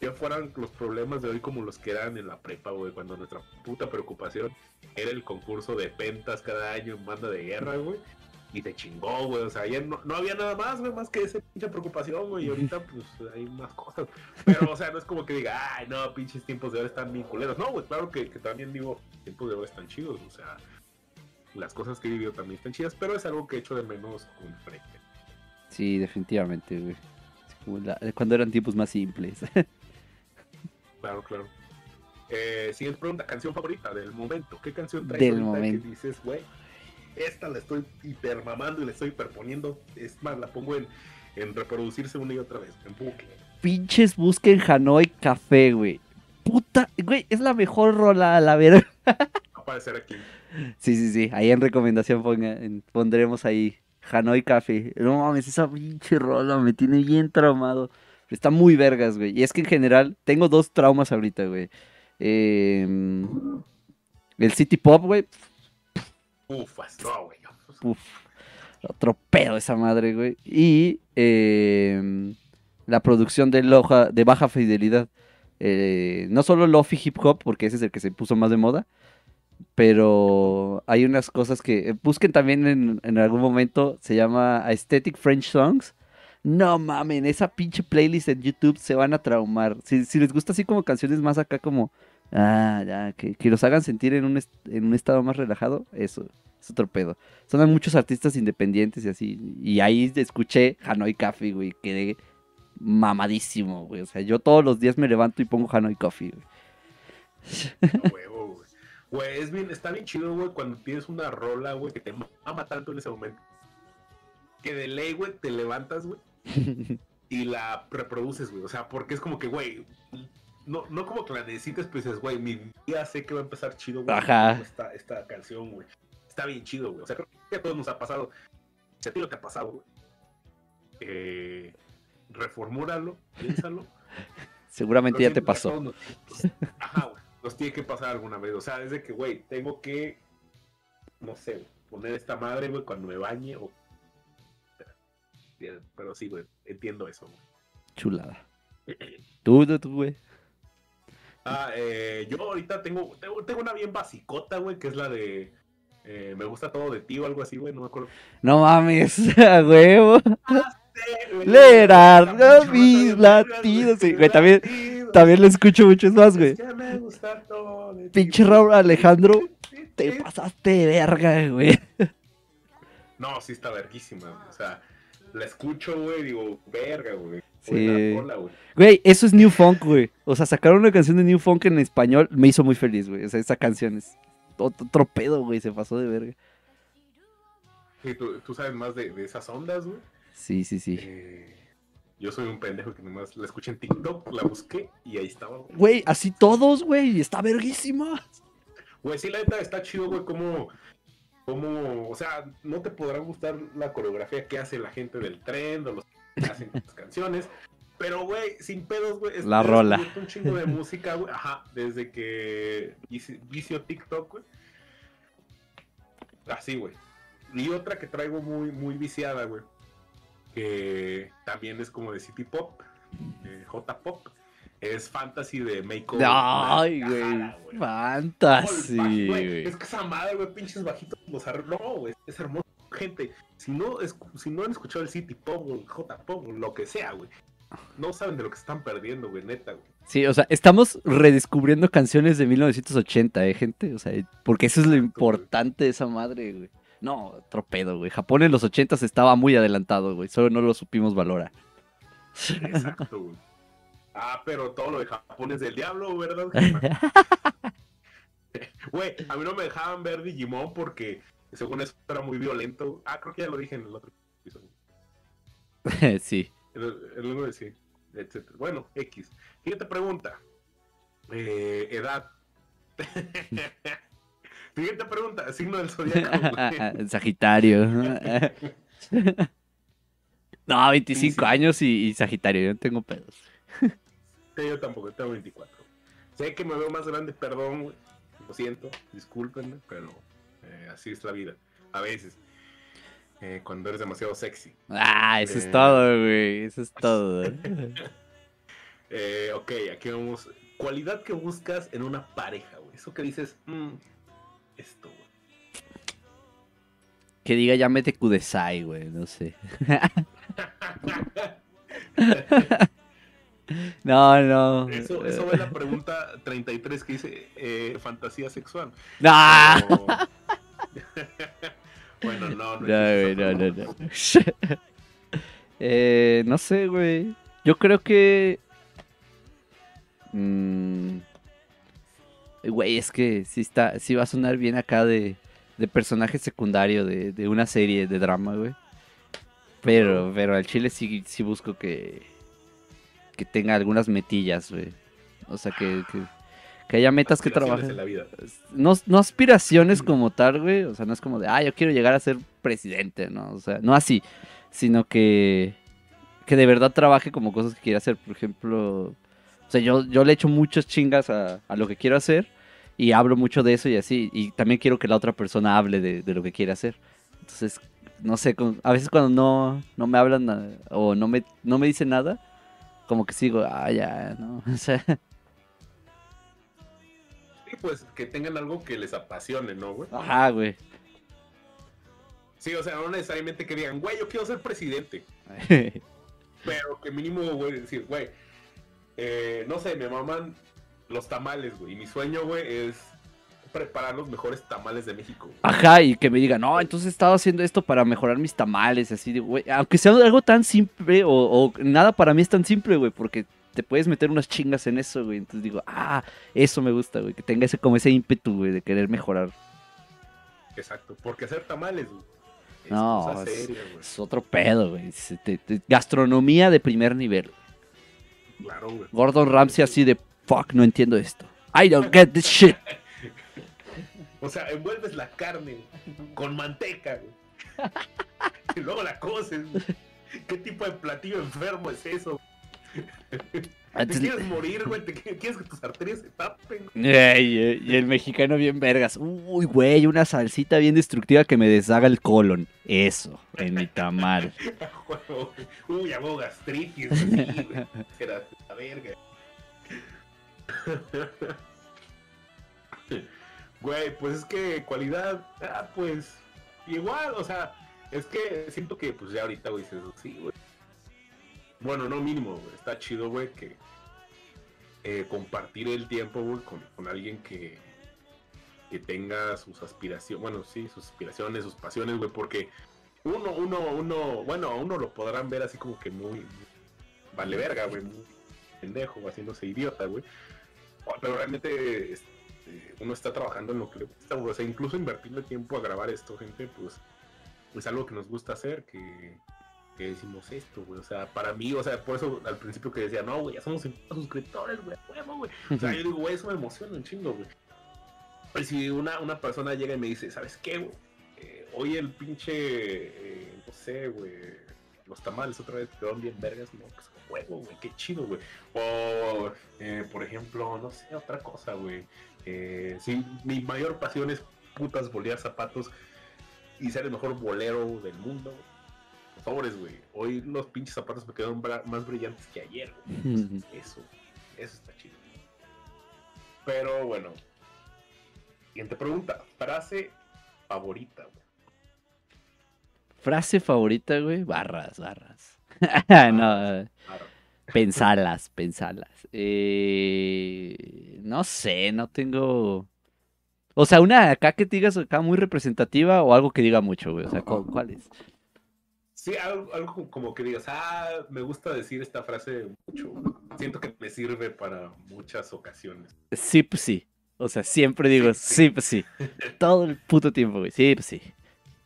que fueran los problemas de hoy como los que eran en la prepa, güey, cuando nuestra puta preocupación era el concurso de pentas cada año en banda de guerra, güey y te chingó, güey. O sea, ayer no, había nada más, güey, más que esa pinche preocupación, güey. Y ahorita, pues, hay más cosas. Pero, o sea, no es como que diga, ay, no, pinches tiempos de ahora están bien culeros. No, güey, claro que, también digo, tiempos de ahora están chidos. O sea, las cosas que he vivido también están chidas, pero es algo que he hecho de menos con frente. Sí, definitivamente, güey. Cuando eran tiempos más simples. claro, claro. Eh, siguiente pregunta, canción favorita del momento. ¿Qué canción traes del momento. que dices, güey? esta la estoy hipermamando y le estoy hiperponiendo. Es más, la pongo en, reproducirse una y otra vez, en bucle. Pinches busquen Hanoi Café, güey. Puta, güey, es la mejor rola, a la verdad. aparecer aquí. Sí, sí, sí. Ahí en recomendación pondremos ahí Hanoi Café. No mames, esa pinche rola me tiene bien traumado. Está muy vergas, güey. Y es que en general tengo dos traumas ahorita, güey. Em, el City Pop, güey. Ufas, no, güey. Uf, otro pedo esa madre, güey. Y em, la producción de, loja, de baja fidelidad. Eh, no solo Lofi Hip Hop, porque ese es el que se puso más de moda, pero hay unas cosas que eh, busquen también en, algún momento, se llama Aesthetic French Songs. No mamen, esa pinche playlist en YouTube se van a traumar. Si, les gusta así como canciones más acá como, ah, ya, que, que los hagan sentir en un, en un estado más relajado, eso, es otro pedo. Son muchos artistas independientes y así. Y ahí escuché Hanoi Coffee, güey. Quedé mamadísimo, güey. O sea, yo todos los días me levanto y pongo Hanoi Coffee, güey. Güey. es bien, está bien chido, güey, cuando tienes una rola, güey, que te mama tanto en ese momento. Que de ley, güey, te levantas, güey. y la reproduces, güey. O sea, porque es como que, güey, no, no como que la necesites, pues dices, güey, mi día sé que va a empezar chido, güey. Ajá. Esta, esta canción, güey está bien chido, güey. O sea, creo que a todos nos ha pasado. Si a ti no te ha pasado, güey, eh, reformúlalo, piénsalo. Seguramente Lo ya te pasó. Nos, ajá, güey. Nos tiene que pasar alguna vez. O sea, es de que, güey, tengo que, no sé, poner esta madre, güey, cuando me bañe o... Pero sí, güey, entiendo eso, güey. Chulada. Tú, tú, tú, güey. Ah, eh, yo ahorita tengo, tengo, tengo una bien basicota, güey, que es la de... eh, me gusta todo de ti o algo así, güey, no me acuerdo. No mames, a huevo. pinche mis latidos, sí, güey, también-. También lo escucho mucho más, güey. Es que me gusta todo de. Pinche Raúl Alejandro, te pasaste de verga, güey. No, sí está verguísima. O sea, la escucho, güey, digo, verga, güey. Sí. Rola, güey. Güey, eso es New Funk, güey. O sea, sacar una canción de New Funk en español me hizo muy feliz, güey. O sea, esa canción es otro, otro pedo, güey. Se pasó de verga. Sí, ¿tú, tú sabes más de, de esas ondas, güey. Sí, sí, sí. Eh, yo soy un pendejo que nomás la escuché en TikTok, la busqué y ahí estaba. güey. Güey, así todos, güey. Está verguísima. Güey, sí, la neta está chido, güey, como, como, o sea, no te podrá gustar la coreografía que hace la gente del tren o los que hacen las canciones, pero, güey, sin pedos, güey. es- La rola. un chingo de música, güey, ajá, desde que vicio TikTok, güey. Así, güey. Y otra que traigo muy, muy viciada, güey, que también es como de City Pop, eh, J-Pop, es Fantasy de Makeover. Ay, güey. Fantasy, güey. Es que esa madre, güey, pinches bajitos los arre- No, güey, es hermoso. Gente, si no, es, si no han escuchado el City Pop o el J Pop o lo que sea, güey, no saben de lo que están perdiendo, güey, neta, güey. Sí, o sea, estamos redescubriendo canciones de 1980, ¿eh, gente? O sea, porque eso es lo importante de esa madre, güey. No, otro pedo, güey. Japón en los 80 estaba muy adelantado, güey. Solo no lo supimos valorar. Exacto, güey. Ah, pero todo lo de Japón es del diablo, ¿verdad? Güey, a mí no me dejaban ver Digimon porque según eso era muy violento. Ah, creo que ya lo dije en el otro episodio. sí. El, el uno de sí, etcétera. Bueno, X. Siguiente pregunta. Eh, edad. Siguiente pregunta. Signo del zodiaco. Sagitario. no, 25 Sí, sí. años y, y Sagitario. Yo no tengo pedos. Sí, yo tampoco, tengo 24. Sé que me veo más grande, perdón, güey. Lo siento, discúlpenme, pero eh, así es la vida. A veces. Eh, cuando eres demasiado sexy. Ah, eso es Eh. todo, güey. Eso es todo. Eh, ok, aquí vamos. Cualidad que buscas en una pareja, güey. Eso que dices, mm, esto, güey. que diga ya mete Kudesai, güey. No sé. No, no. Eso, eso es la pregunta 33 que dice eh, fantasía sexual. Pero- bueno, no, no. No, güey, no, no, no. eh, no sé, güey. Yo creo que. Mm, Güey, es que sí está, sí va a sonar bien acá de, de personaje secundario de, de una serie de drama, güey. Pero, pero al chile sí, sí busco que, que tenga algunas metillas, güey. O sea, que, que, que haya metas que trabajen. en la vida. no, no aspiraciones como tal, güey. O sea, no es como de, ah, yo quiero llegar a ser presidente, ¿no? O sea, no así, sino que, que de verdad trabaje como cosas que quiere hacer. Por ejemplo, sea, yo, yo le echo muchas chingas a, a lo que quiero hacer y hablo mucho de eso y así. Y también quiero que la otra persona hable de, de lo que quiere hacer. Entonces, no sé, a veces cuando no, no me hablan o no me, no me dicen nada, como que sigo, ah, ya, ¿no? O sea, Sí, pues que tengan algo que les apasione, ¿no, güey? ajá, güey. Sí, o sea, no necesariamente que digan, güey, yo quiero ser presidente. Pero que mínimo, güey, decir, güey, eh, no sé, me maman los tamales, güey. Y mi sueño, güey, es preparar los mejores tamales de México. güey. Ajá, y que me diga, no, entonces he estado haciendo esto para mejorar mis tamales, así de, güey, aunque sea algo tan simple, o, o nada para mí es tan simple, güey, porque te puedes meter unas chingas en eso, güey, entonces digo, ah, eso me gusta, güey, que tenga ese, como ese ímpetu, güey, de querer mejorar. Exacto, porque hacer tamales, güey. Es No, cosa es- seria, güey. Es otro pedo, güey, es- te- te- gastronomía de primer nivel. Claro, güey. Gordon Ramsay así de, fuck, no entiendo esto. I don't get this shit. O sea, envuelves la carne con manteca, güey. y luego la coces. ¿Qué tipo de platillo enfermo es eso? ¿Te quieres morir, güey? ¿Te qui- quieres que tus arterias se tapen? Ey, y el mexicano bien vergas. Uy, güey, una salsita bien destructiva que me deshaga el colon. Eso, en mi tamal. Uy, hago gastritis. así, güey. Era la verga. Güey, pues es que cualidad, ah, pues igual, o sea, es que siento que pues ya ahorita, güey, dices, sí, güey. Bueno, no mínimo, güey, está chido, güey, que eh, compartir el tiempo, güey, con, con alguien que, que tenga sus aspiraciones, bueno, sí, sus aspiraciones, sus pasiones, güey, porque uno, uno, uno, bueno, uno lo podrán ver así como que muy, muy vale verga, güey, muy pendejo, haciéndose idiota, güey. Oh, Pero realmente este, uno está trabajando en lo que le gusta, güey. O sea, incluso invertirle tiempo a grabar esto, gente, pues es algo que nos gusta hacer, que, que decimos esto, güey. O sea, para mí, o sea, por eso al principio que decía, no, güey, ya somos 50 suscriptores, güey, huevo, güey. O sea, yo digo, güey, eso me emociona un chingo, güey. Y si una, una persona llega y me dice, ¿sabes qué, güey? Eh, hoy el pinche, eh, no sé, güey, los tamales otra vez quedaron bien vergas, no, pues huevo, güey, qué chido, güey. O, eh, por ejemplo, no sé, otra cosa, güey. Eh, si mi mayor pasión es putas bolear zapatos y ser el mejor bolero del mundo, güey. Por favores, güey. Hoy los pinches zapatos me quedaron más brillantes que ayer, güey. Eso, eso está chido. Pero bueno. Siguiente pregunta. Frase favorita, güey. Frase favorita, güey. Barras, barras. no, pensalas, pensalas. Eh, no sé, no tengo. O sea, una acá que te digas acá muy representativa o algo que diga mucho, güey. O sea, ¿cu- ¿cuál es? Sí, algo, algo como que digas, ah, me gusta decir esta frase mucho. Siento que me sirve para muchas ocasiones. Sí, pues sí. O sea, siempre digo, Sí, pues sí. Todo el puto tiempo, güey. Sí, pues sí.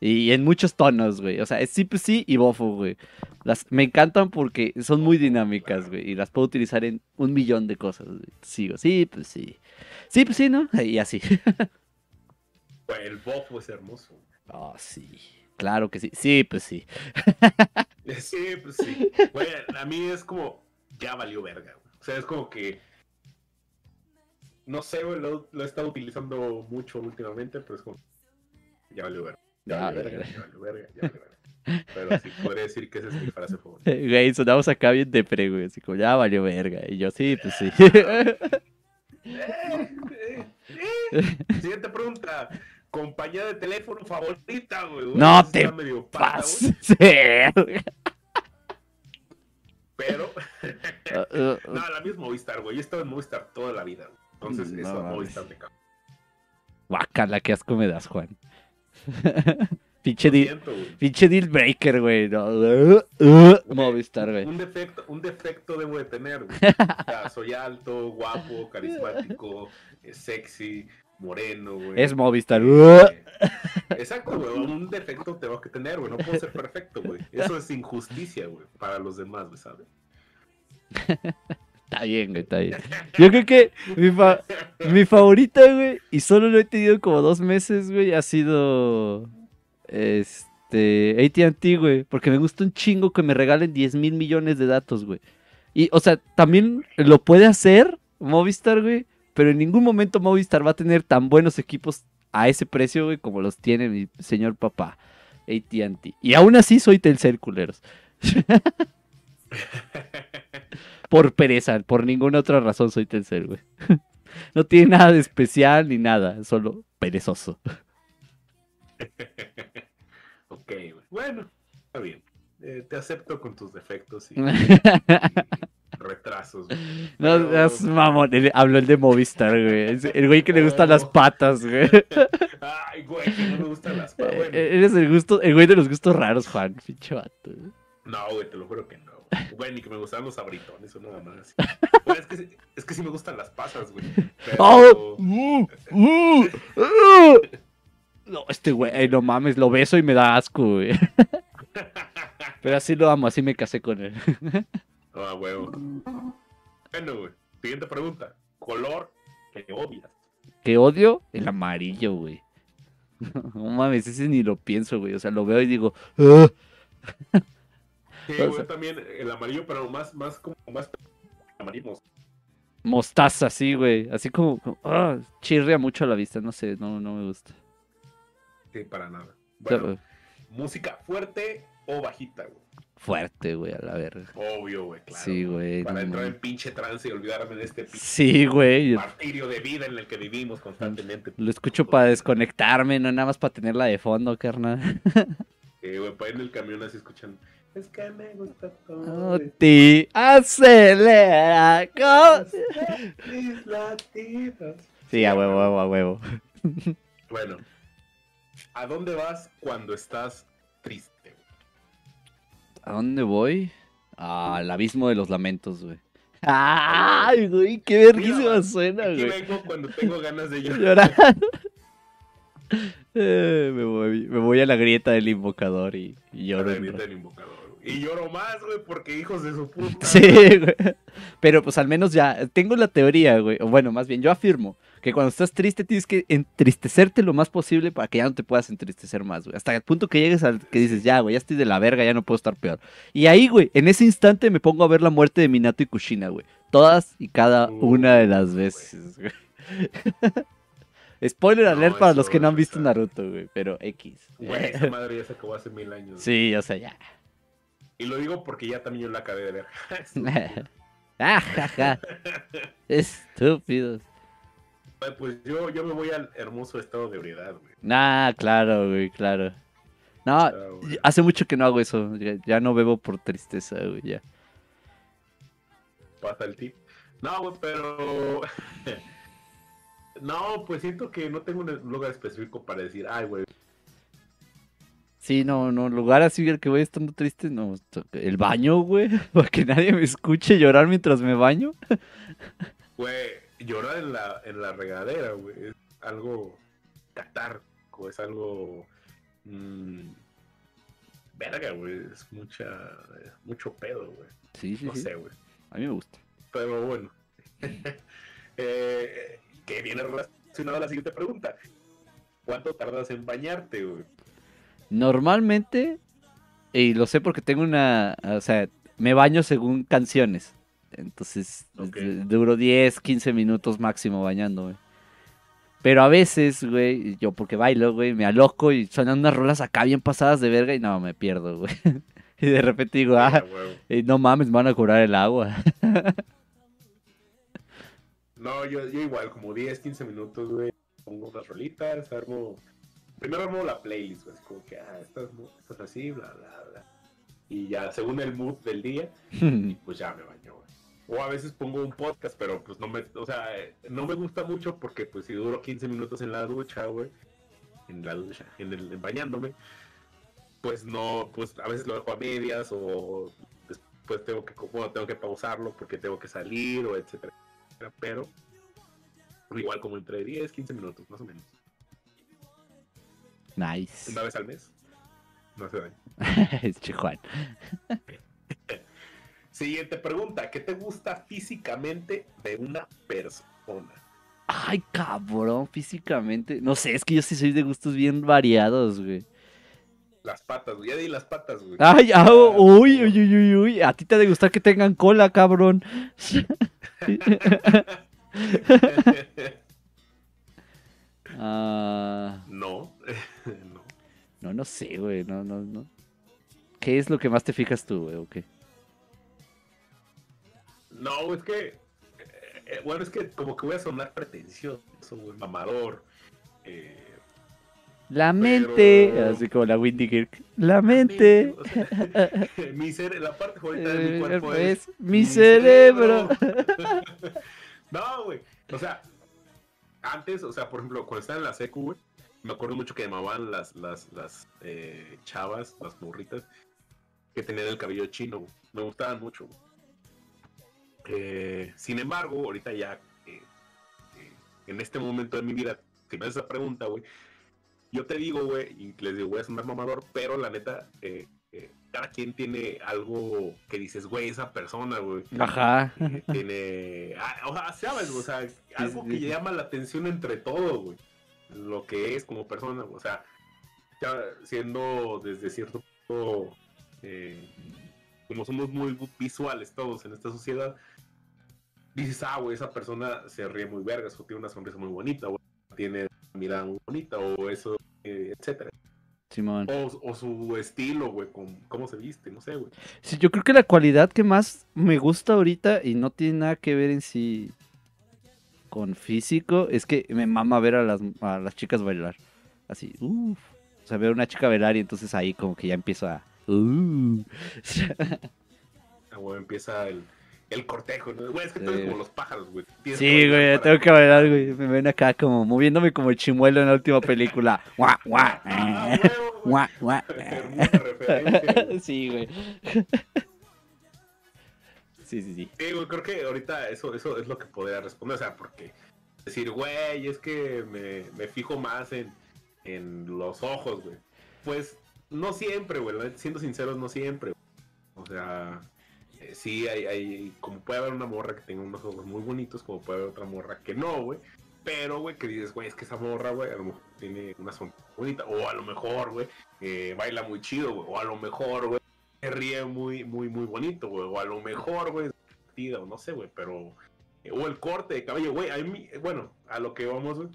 Y en muchos tonos, güey. O sea, es sí, pues sí y bofo, güey. Las, me encantan porque son muy dinámicas, güey. Y las puedo utilizar en un millón de cosas. güey. Sigo, sí, pues sí. Sí, pues sí, ¿no? Y así. El bofo es hermoso. Oh, sí. Claro que sí. Sí, pues sí. Sí, pues sí. Güey, a mí es como, ya valió verga, güey. O sea, es como que, no sé, güey, lo, lo he estado utilizando mucho últimamente, pero es como, ya valió verga. Ya Ya valió verga, ya valió verga, ya valió verga. Pero sí, podría decir que esa es mi frase favorita. Güey, sonamos acá bien depre, güey. Así como, ya valió verga. Y yo, sí, pues sí. Eh, eh, eh. Siguiente pregunta. Compañía de teléfono favorita, güey. No Esa te Pases. Pero, Uh, uh, no, la misma Movistar, güey. Yo he estado en Movistar toda la vida, güey. Entonces, No eso. Movistar me cago. Guácala, qué asco me das, Juan. pinche, deal, pinche deal breaker, güey. No, uh, uh, Movistar, güey. Un defecto, un defecto debo de tener, güey. O sea, soy alto, guapo, carismático, eh, sexy, moreno, güey. Es Movistar. Eh, Exacto, güey. Un defecto tengo que tener, güey. No puedo ser perfecto, güey. Eso es injusticia, güey, para los demás, güey, ¿sabes? Está bien, güey, está bien. Yo creo que mi, fa- mi favorita, güey, y solo lo he tenido como dos meses, güey, ha sido. Este. ATT, güey. Porque me gusta un chingo que me regalen 10 mil millones de datos, güey. Y, o sea, también lo puede hacer Movistar, güey. Pero en ningún momento Movistar va a tener tan buenos equipos a ese precio, güey, como los tiene mi señor papá. ATT. Y aún así soy Telcel, culeros. Por pereza, por ninguna otra razón soy Telcel, güey. No tiene nada de especial ni nada, solo perezoso. ok, güey. Bueno, está bien. Eh, te acepto con tus defectos y güey. Pero- seas mamón, habló el de Movistar, güey. Es El güey que le gustan las patas, güey. Ay, güey, que no me gustan las patas. Eh, Bueno, Eres el gusto, el güey de los gustos raros, Juan, pinche vato. no, güey, te lo juro que no. güey. Ni que me gustaban los abritones o nada más. Güey, es, que, sí- es que sí me gustan las pasas, güey. Pero... ¡Oh! ¡Uh! ¡Uh! ¡Uh! No, este güey, no mames, lo beso y me da asco, güey. Pero así lo amo, así me casé con él. Ah, huevo. Bueno, güey. Siguiente pregunta. Color que odias. ¿Qué odio? El amarillo, güey. No mames, ese ni lo pienso, güey. O sea, lo veo y digo, "Ah". Sí, O güey, sea- también el amarillo, pero más, más como más amarillo. mostaza, así, güey. Así como, como, ah, chirria mucho a la vista. No sé, no, no me gusta. Sí, para nada. O sea, Bueno, música fuerte o bajita, güey. Fuerte, güey, a la verga. Obvio, güey, claro. Sí, güey. Para no entrar en pinche trance y olvidarme de este pinche Sí, güey. martirio de vida en el que vivimos constantemente. Lo escucho para desconectarme, no nada más para tenerla de fondo, carnal. Eh, güey, para ir en el camión así escuchando. Es que me gusta todo. Oh, ti acelera. co- Mis latidos. Sí, a huevo, a huevo, a huevo. Bueno, ¿a dónde vas cuando estás triste? ¿A dónde voy? Al abismo de los lamentos, güey. Ay, güey, qué verguísima suena, Aquí güey. vengo cuando tengo ganas de llorar. Eh, me, voy, me voy a la grieta del invocador y, y lloro. Un venir rato. del invocador. Y lloro más, güey, porque hijos de su puta. Sí, güey. Pero pues al menos ya tengo la teoría, güey. O bueno, más bien, yo afirmo que cuando estás triste tienes que entristecerte lo más posible para que ya no te puedas entristecer más, güey. Hasta el punto que llegues al que dices, ya, güey, ya estoy de la verga, ya no puedo estar peor. Y ahí, güey, en ese instante me pongo a ver la muerte de Minato y Kushina, güey. Todas y cada Uh, una de las veces, güey. Spoiler No, alert para los que no han visto. Naruto, güey, pero X. Güey, esa madre ya se acabó hace mil años. Sí, o sea, ya. Y lo digo porque ya también yo la acabé de ver. ah, jaja. Estúpidos. Güey, pues yo, yo me voy al hermoso estado de ebriedad, güey. Nah, claro, güey, claro. No, Ah, güey. hace mucho que no hago eso. Ya, ya no bebo por tristeza, güey, ya. Pasa el tip. No, güey, pero. no, pues siento que no tengo un lugar específico para decir, ay, güey. Sí, no, no, lugar así el que voy estando triste, no. El baño, güey, para que nadie me escuche llorar mientras me baño. Güey, llorar en la, en la regadera, güey. Es algo catárquico, es algo. mm, verga, güey. Es mucha. Mucho pedo, güey. Sí, sí, No sí. sé, güey. A mí me gusta. Pero bueno. eh, que viene relacionado a la siguiente pregunta. ¿Cuánto tardas en bañarte, güey? Normalmente, y lo sé porque tengo una, o sea, me baño según canciones. Entonces, duro 10, 15 minutos máximo bañándome. Pero a veces, güey, yo porque bailo, güey, me aloco y suenan unas rolas acá bien pasadas de verga y no, me pierdo, güey. Y de repente digo, Ah, ah, huevo. eh, no mames, me van a cobrar el agua. No, yo, yo igual, como 10, 15 minutos, güey. Pongo unas rolitas, armo. Primero armo la playlist, güey. Como que, ah, estás, estás así, bla, bla, bla. Y ya, según el mood del día, pues ya me baño, güey. O a veces pongo un podcast, pero pues no me, o sea, no me gusta mucho porque pues si duro 15 minutos en la ducha, güey, en la ducha, en el en bañándome, pues no, pues a veces lo dejo a medias o después tengo que, bueno, tengo que pausarlo porque tengo que salir o etcétera, pero igual como entre 10, 15 minutos, más o menos. Nice. Una vez al mes. No se daña. es Juan. Siguiente pregunta, ¿qué te gusta físicamente de una persona? Ay, cabrón, físicamente. No sé, es que yo sí soy de gustos bien variados, güey. Las patas, güey. Ya di las patas, güey. Ay, ah, uy, uy, uy, uy, uy. A ti te ha de gustar que tengan cola, cabrón. Ah, no. No, no sé, güey. No, no, no. ¿Qué es lo que más te fijas tú, güey? ¿O qué? No, es que. eh, bueno, es que como que voy a sonar pretencioso, güey, mamador. Eh, La mente. Pero- Así como la Windy Kirk. La mente. o sea, mi cere- la parte favorita de mi Eh, cuerpo es es. mi cerebro. no, güey. O sea, antes, o sea, por ejemplo, cuando estaba en la secu, güey, me acuerdo mucho que llamaban las, las, las eh, chavas, las morritas, que tenían el cabello chino, güey. Me gustaban mucho, güey. Eh, sin embargo, ahorita ya, eh, en este momento de mi vida, si me haces esa pregunta, güey, yo te digo, güey, y les digo, voy a sonar mamador, pero la neta, cada quien tiene algo que dices, güey, esa persona, güey. Ajá. tiene. ah, o sea, sabes, o sea, algo que llama la atención entre todos, güey. Lo que es como persona, o sea, ya siendo desde cierto punto, eh, como somos muy visuales todos en esta sociedad, dices, ah, güey, esa persona se ríe muy vergas, o tiene una sonrisa muy bonita, o tiene una mirada muy bonita, o eso, eh, etcétera. Simón. O, o su estilo, güey, con cómo se viste, no sé, güey. Sí, yo creo que la cualidad que más me gusta ahorita y no tiene nada que ver en sí con físico es que me mama ver a las, a las chicas bailar. Así, uff. O sea, ver a una chica bailar y entonces ahí como que ya empiezo a... Uh. Ah, güey, empieza el, el cortejo, ¿no? Güey, es que tú eres Sí. como los pájaros, güey. Tienes Sí, güey, para- tengo que bailar, güey. Me ven acá como moviéndome como el chimuelo en la última película. Guau, guau, guau, guau. Sí, güey. Sí, sí, sí. Sí, güey, creo que ahorita eso, eso es lo que podría responder, o sea, porque decir, güey, es que me, me fijo más en, en los ojos, güey. Pues no siempre, güey, siendo sinceros, no siempre. güey. O sea, eh, sí, hay, hay, como puede haber una morra que tenga unos ojos muy bonitos, como puede haber otra morra que no, güey. Pero, güey, que dices, güey, es que esa morra, güey, a lo mejor tiene una sonrisa bonita, o a lo mejor, güey, eh, baila muy chido, güey, o a lo mejor, güey, se ríe muy, muy, muy bonito, güey, o a lo mejor, güey, o no sé, güey, pero. eh, O el corte de cabello, güey. A mí, bueno, a lo que vamos, güey.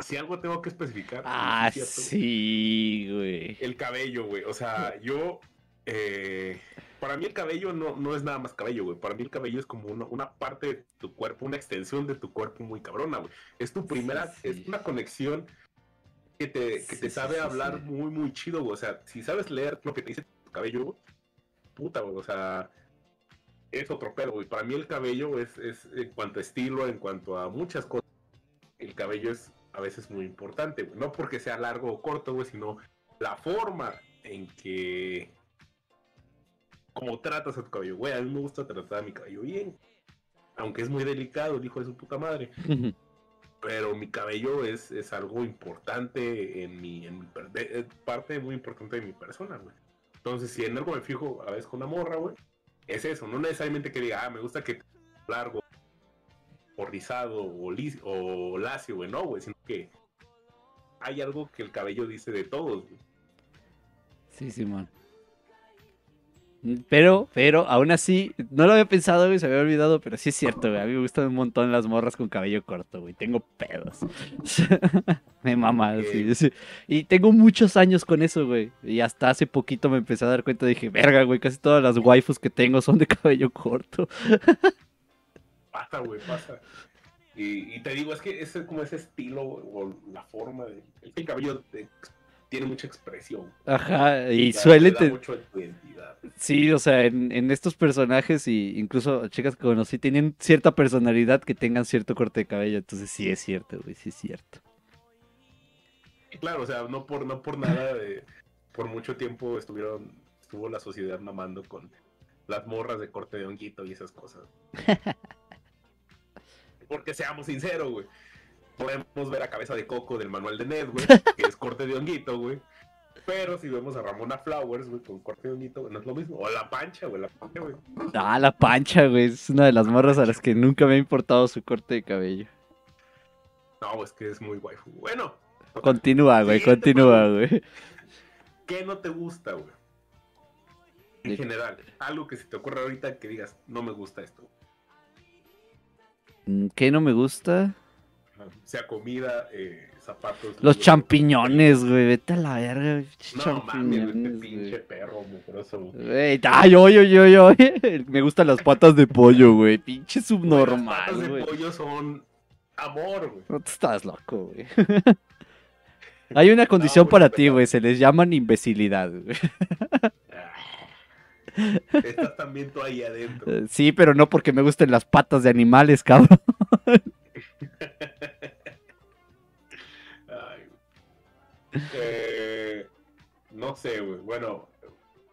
Si algo tengo que especificar. Ah, es sí, güey. El cabello, güey. O sea, yo. eh, para mí el cabello no, no es nada más cabello, güey. Para mí el cabello es como una, una parte de tu cuerpo, una extensión de tu cuerpo muy cabrona, güey. Es tu primera, sí. es una conexión que te, que Sí, te sabe hablar muy, muy chido, güey. O sea, si sabes leer lo que te dice cabello, puta, güey. O sea, es otro pedo, güey. Para mí el cabello es, es en cuanto a estilo, en cuanto a muchas cosas, el cabello es a veces muy importante, güey. No porque sea largo o corto, güey, sino la forma en que como tratas a tu cabello, güey. A mí me gusta tratar a mi cabello bien. Aunque es muy delicado, el hijo de su puta madre. Pero mi cabello es, es algo importante en mi, en mi es parte muy importante de mi persona, güey. Entonces, si en algo me fijo a veces con una morra, güey, es eso. No necesariamente que diga, ah, me gusta que largo, o rizado, o, lacio, güey. No, güey, sino que hay algo que el cabello dice de todos, güey. Sí, Simón. Pero, pero, aún así, no lo había pensado, güey, se había olvidado, pero sí es cierto, güey. A mí me gustan un montón las morras con cabello corto, güey. Tengo pedos. me mama, sí, sí. Y tengo muchos años con eso, güey. Y hasta hace poquito me empecé a dar cuenta, dije, verga, güey, casi todas las waifus que tengo son de cabello corto. Pasa, güey, pasa. Y, y te digo, es que es como ese estilo, o la forma de. El cabello te- tiene mucha expresión. Ajá, y suele... te da te- mucho de tu identidad. Sí, o sea, en, en estos personajes y incluso chicas que conocí tienen cierta personalidad que tengan cierto corte de cabello, entonces sí es cierto, güey, sí es cierto. Y Claro, o sea, no por, no por nada, de- por mucho tiempo estuvieron, estuvo la sociedad mamando con las morras de corte de honguito y esas cosas. Porque seamos sinceros, güey. Podemos ver a cabeza de coco del manual de Ned, güey, que es corte de honguito, güey. Pero si vemos a Ramona Flowers, güey, con corte de honguito, no es lo mismo. O la pancha, güey, la pancha, güey. Ah, la pancha, güey, es una de las morras a las que nunca me ha importado su corte de cabello. No, es que es muy waifu. Bueno, Continúa, güey, continúa, güey. ¿qué no te gusta, güey? En general, algo que se te ocurra ahorita que digas, no me gusta esto. Mm, ¿Qué no me gusta? Sea comida, eh, zapatos. Los libros. champiñones, güey, vete a la verga, No este champiñones, pinche güey. perro mugroso. güey. Ay, oye, oye, oye, oye. Me gustan las patas de pollo, güey. Pinche Güey, Las patas subnormal, de pollo son amor, güey. No te estás loco, güey. Hay una condición para ti, güey. Se les llaman imbecilidad, güey. Ah. Estás también tú ahí adentro. Eh, Sí, pero no porque me gusten las patas de animales, cabrón. Eh, no sé, güey. Bueno,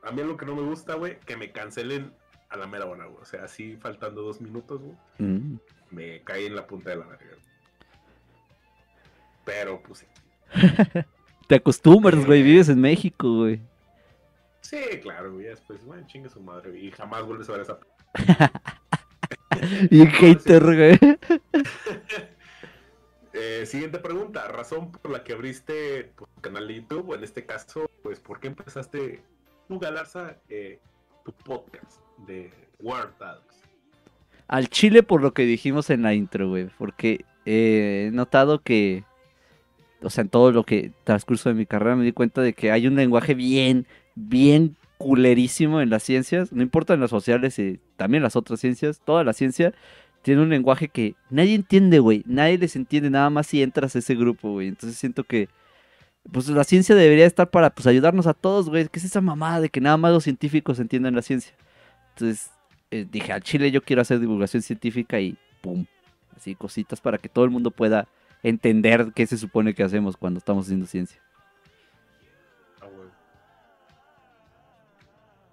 a mí lo que no me gusta, güey, que me cancelen a la mera hora, güey. O sea, así faltando dos minutos, güey, Mm. me caí en la punta de la verga. Pero, pues sí. Te acostumbras, güey. Vives en México, güey. Sí, claro, güey. Después, bueno, chingue su madre, Y jamás vuelves a ver esa. Y hater, güey. Eh, siguiente pregunta, razón por la que abriste tu canal de YouTube, o en este caso, pues, ¿por qué empezaste tú, Galarza, eh, tu podcast de War Dogs? Al chile por lo que dijimos en la intro, güey, porque he notado que, o sea, en todo lo que transcurso de mi carrera me di cuenta de que hay un lenguaje bien, bien culerísimo en las ciencias, no importa en las sociales y también las otras ciencias, toda la ciencia tiene un lenguaje que nadie entiende, güey, nadie les entiende nada más si entras a ese grupo, güey. Entonces siento que pues la ciencia debería estar para pues ayudarnos a todos, güey. ¿Qué es esa mamada de que nada más los científicos entiendan la ciencia? Entonces eh, dije, al Chile yo quiero hacer divulgación científica y pum, así cositas para que todo el mundo pueda entender qué se supone que hacemos cuando estamos haciendo ciencia. Ah.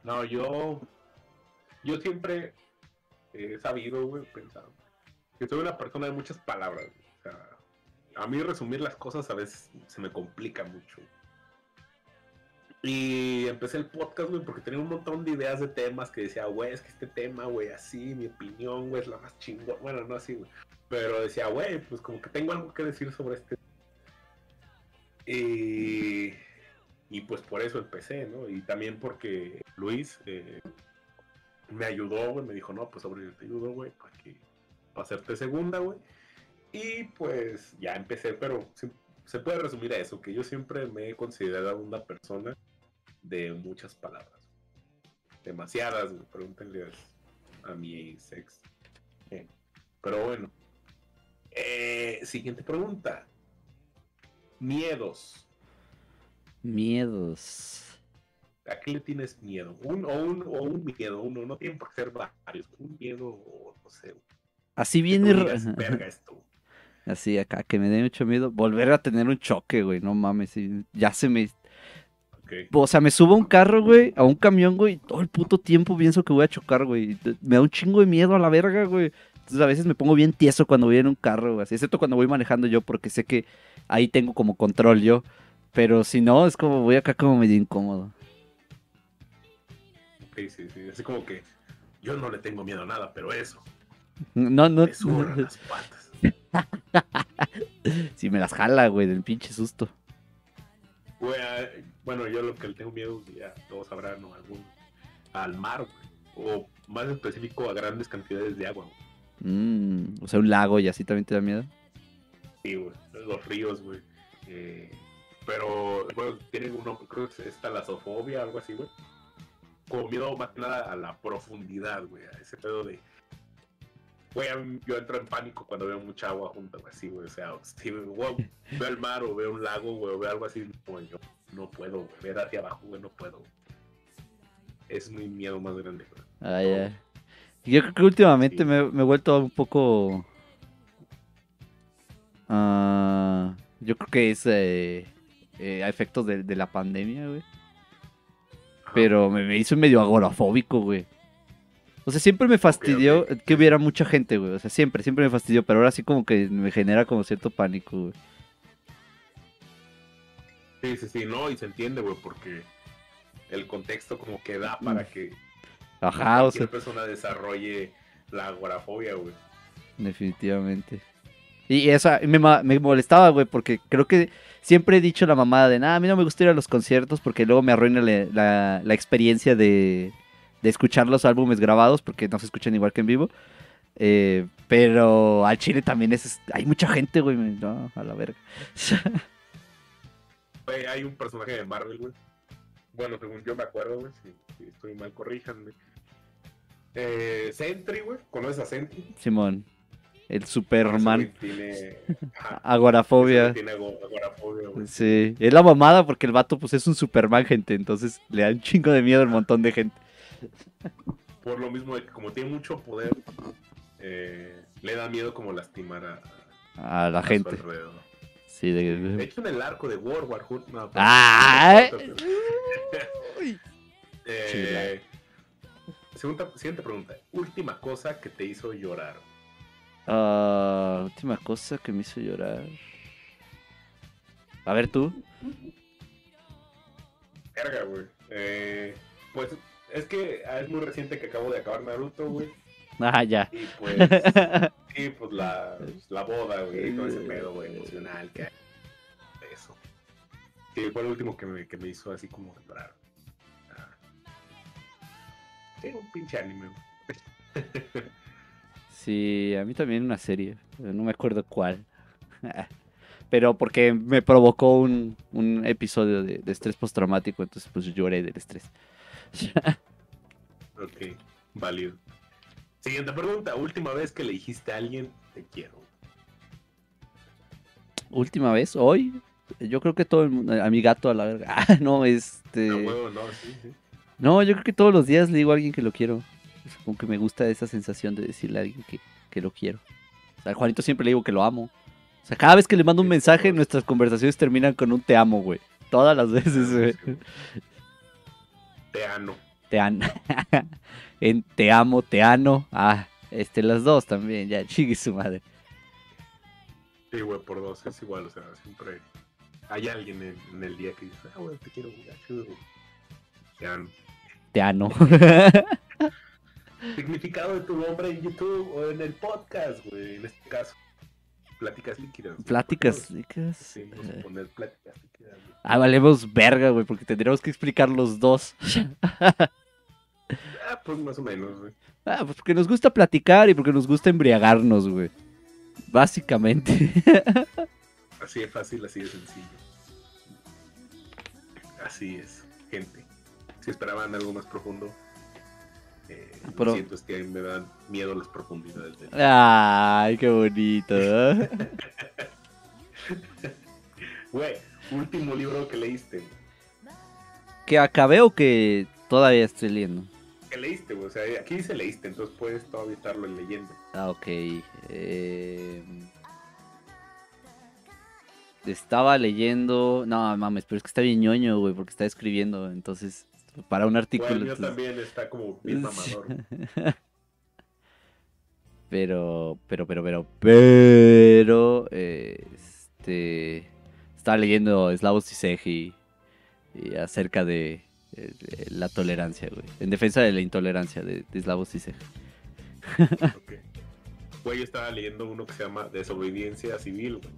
No, yo. Yo siempre he sabido, güey, pensado. Que soy una persona de muchas palabras. güey. O sea, a mí resumir las cosas a veces se me complica mucho. Y empecé el podcast, güey, porque tenía un montón de ideas de temas que decía, güey, es que este tema, güey, así, mi opinión, güey, es la más chingona. Bueno, no así, güey. Pero decía, güey, pues como que tengo algo que decir sobre este. Y, y pues por eso empecé, ¿no? Y también porque Luis eh, me ayudó, güey, me dijo, no, pues sobre te ayudo, güey, para que para hacerte segunda, güey. Y pues ya empecé, pero se, puede resumir a eso, que yo siempre me he considerado una persona de muchas palabras. Demasiadas, güey, pregúntenle a mi ex. Eh, pero bueno. Eh, siguiente pregunta. Miedos. Miedos. ¿A qué le tienes miedo? Un, o, un, o un miedo, uno, no tiene por qué ser varios. Un miedo, o no sé. Así viene... "Verga, esto". Así acá, que me dé mucho miedo. Volver a tener un choque, güey. No mames, ya se me... O sea, me subo a un carro, güey, a un camión, güey, y todo el puto tiempo pienso que voy a chocar, güey. Me da un chingo de miedo a la verga, güey. Entonces a veces me pongo bien tieso cuando voy en un carro, güey. así, Excepto cuando voy manejando yo, porque sé que ahí tengo como control yo. Pero si no, es como voy acá como medio incómodo. Ok, sí, sí. Así como que yo no le tengo miedo a nada, pero eso, No, no. me sudan las patas. Si me las jala, güey, del pinche susto. Güey, ah, bueno, yo lo que le tengo miedo, ya todos sabrán, ¿no? Algún, al mar, güey. O más específico, a grandes cantidades de agua, güey. Mm, o sea, un lago y así también te da miedo. Sí, güey. Los ríos, güey. Eh, pero, bueno, tienen uno, creo que es talasofobia, algo así, güey. Como miedo más que nada a la profundidad, güey. A ese pedo de. Güey, yo entro en pánico cuando veo mucha agua junta, güey, así, güey. O sea, si veo el mar o veo un lago, güey, o veo algo así, güey, yo no puedo, güey. Ver hacia abajo, güey, no puedo. güey. Es mi miedo más grande, güey. Ah, ya. Yo creo que últimamente Sí. me, me he vuelto un poco. ah, yo creo que es eh, eh, a efectos de, de la pandemia, güey. Pero me, me hizo medio agorafóbico, güey. O sea, siempre me fastidió que hubiera mucha gente, güey. O sea, siempre, siempre me fastidió. Pero ahora sí como que me genera como cierto pánico, güey. Sí, sí, sí, no, y se entiende, güey, porque el contexto como que da para que Ajá, o sea, persona desarrolle la agorafobia, güey. definitivamente. Y me, ma- me molestaba, güey, porque creo que siempre he dicho la mamada de, nada, a mí no me gusta ir a los conciertos porque luego me arruina la, la- la experiencia de, de escuchar los álbumes grabados porque no se escuchan igual que en vivo. Eh, pero al chile también es, hay mucha gente, güey, no, a la verga. Güey, hay un personaje de Marvel, güey. Bueno, según yo me acuerdo, güey, si, si estoy mal, corríjanme. Eh, Sentry, güey, ¿conoces a Sentry? Simón, el Superman, Tiene, ajá, agorafobia. tiene ago- agorafobia, güey. Sí, es la mamada porque el vato pues es un Superman, gente, entonces le da un chingo de miedo al montón de gente. Por lo mismo de que como tiene mucho poder, eh, le da miedo como lastimar a, A la a gente. Sí, De de... hecho, en el arco de World War Hulk. No, ¡Ah! Eh, segunda, siguiente pregunta. Última cosa que te hizo llorar. Ah, última cosa que me hizo llorar. A ver tú. Verga, güey. Eh, pues es que ah, es muy reciente que acabo de acabar Naruto, güey. Ah, ya. Y pues, sí, pues la, la boda, güey, todo ese pedo, güey, emocional que hay. Eso. Sí, fue el último que me, que me hizo así como llorar. Ah. Sí, un pinche anime, güey. Sí, a mí también una serie. No me acuerdo cuál. Pero porque me provocó un, un episodio de, de estrés postraumático, entonces pues lloré del estrés. Ok, válido. Siguiente pregunta. Última vez que le dijiste a alguien, te quiero. Última vez, hoy, yo creo que todo el mundo, a mi gato a la verga. Ah, no, este... No, huevo, no, sí, sí. No, yo creo que todos los días le digo a alguien que lo quiero. Es como que me gusta esa sensación de decirle a alguien que, que lo quiero. O sea, a Juanito siempre le digo que lo amo. O sea, cada vez que le mando un mensaje, nuestras conversaciones terminan con un te amo, güey. Todas las veces, güey. Te amo. Te amo. en te amo, te ano. Ah, este, las dos también, ya, chigue su madre. Sí, güey, por dos es igual, o sea, siempre hay alguien en, en el día que dice, ah, güey, te quiero, güey. Te amo. Te ano. Significado de tu nombre en YouTube o en el podcast, güey, en este caso. Pláticas líquidas. Pláticas. ¿Por qué chicas. no- Sí, vamos a poner pláticas líquidas. güey. Ah, valemos verga, güey, porque tendríamos que explicar los dos. Ah, pues más o menos, güey. Ah, pues porque nos gusta platicar y porque nos gusta embriagarnos, güey. Básicamente. Así de fácil, así de sencillo. Así es, gente. Si esperaban algo más profundo, eh, lo Pero- siento, es que me dan miedo las profundidades. del- Ay, qué bonito. ¿eh? Güey, último libro que leíste. ¿Que acabé o que todavía estoy leyendo? ¿Qué leíste, güey? O sea, aquí dice leíste, entonces puedes todavía estarlo leyendo. Ah, ok. eh, Estaba leyendo. No, mames, pero es que está bien ñoño, güey, porque está escribiendo. Entonces, para un artículo. El mío entonces- también está como bien mamador. Pero, pero, pero, pero, pero, eh, este, estaba leyendo Slavoj Zizek y, y acerca de, de la tolerancia, güey, en defensa de la intolerancia de, de. Ok. Güey, yo estaba leyendo uno que se llama Desobediencia Civil, güey.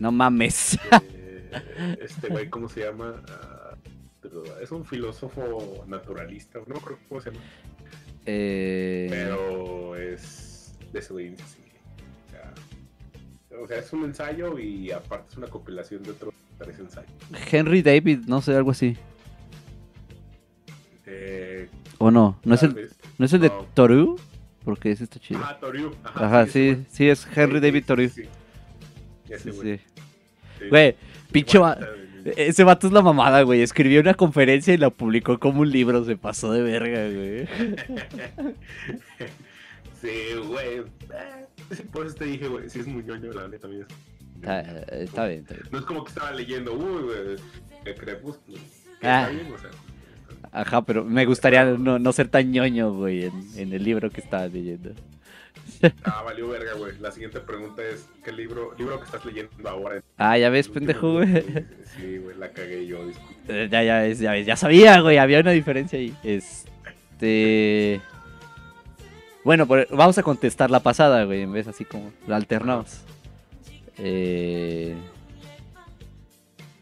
No mames. Eh, este güey, ¿cómo se llama? Ah, es un filósofo naturalista, no acuerdo cómo se llama, Eh, pero es civil. O sea, o sea, es un ensayo y aparte es una compilación de otros tres ensayos. Henry David, no sé, algo así. Eh, ¿O no? ¿No es el, vez. ¿no es el de. Toru? Porque ese está chido. Ajá, Toriu. Ajá, sí, sí, es Henry Sí, David sí, Toru. sí, sí. Ese Sí, güey. sí. Sí. Güey, pinche. Ese vato es la mamada, güey. Escribió una conferencia y la publicó como un libro. Se pasó de verga, güey. sí, güey. Eh, Por eso te dije, güey, si es muy ñoño, la neta también es. Está, está bien, está bien. No es como que estaba leyendo, uy, güey, el crepúsculo. Ah. Está bien, o sea. Ajá, pero me gustaría no, no ser tan ñoño, güey, en, en el libro que estaba leyendo. Ah, valió verga, güey. La siguiente pregunta es, ¿qué libro, libro que estás leyendo ahora? Ah, ya ves, pendejo, güey. Sí, güey, la cagué yo, disculpe. Eh, Ya, ya ves, ya ves, ya sabía, güey, había una diferencia ahí. Este... Bueno, por- vamos a contestar la pasada, güey, en vez así como la alternamos. Eh...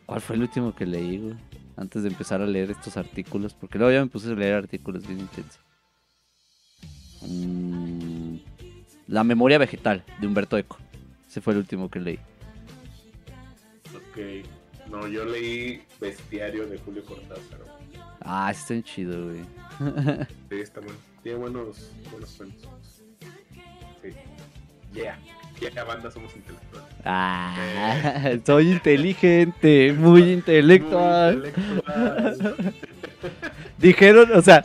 ¿Cuál fue el último que leí, güey? Antes de empezar a leer estos artículos, porque luego ya me puse a leer artículos bien intensos. Mm, La memoria vegetal, de Humberto Eco. Ese fue el último que leí. Ok. No, yo leí Bestiario de Julio Cortázar. Ah, ese está chido, güey. Sí, está bueno. Tiene buenos, buenos cuentos. Sí. Yeah. Yeah, banda, somos intelectuales. Ah, soy inteligente, muy intelectual. Muy intelectual. Dijeron, o sea,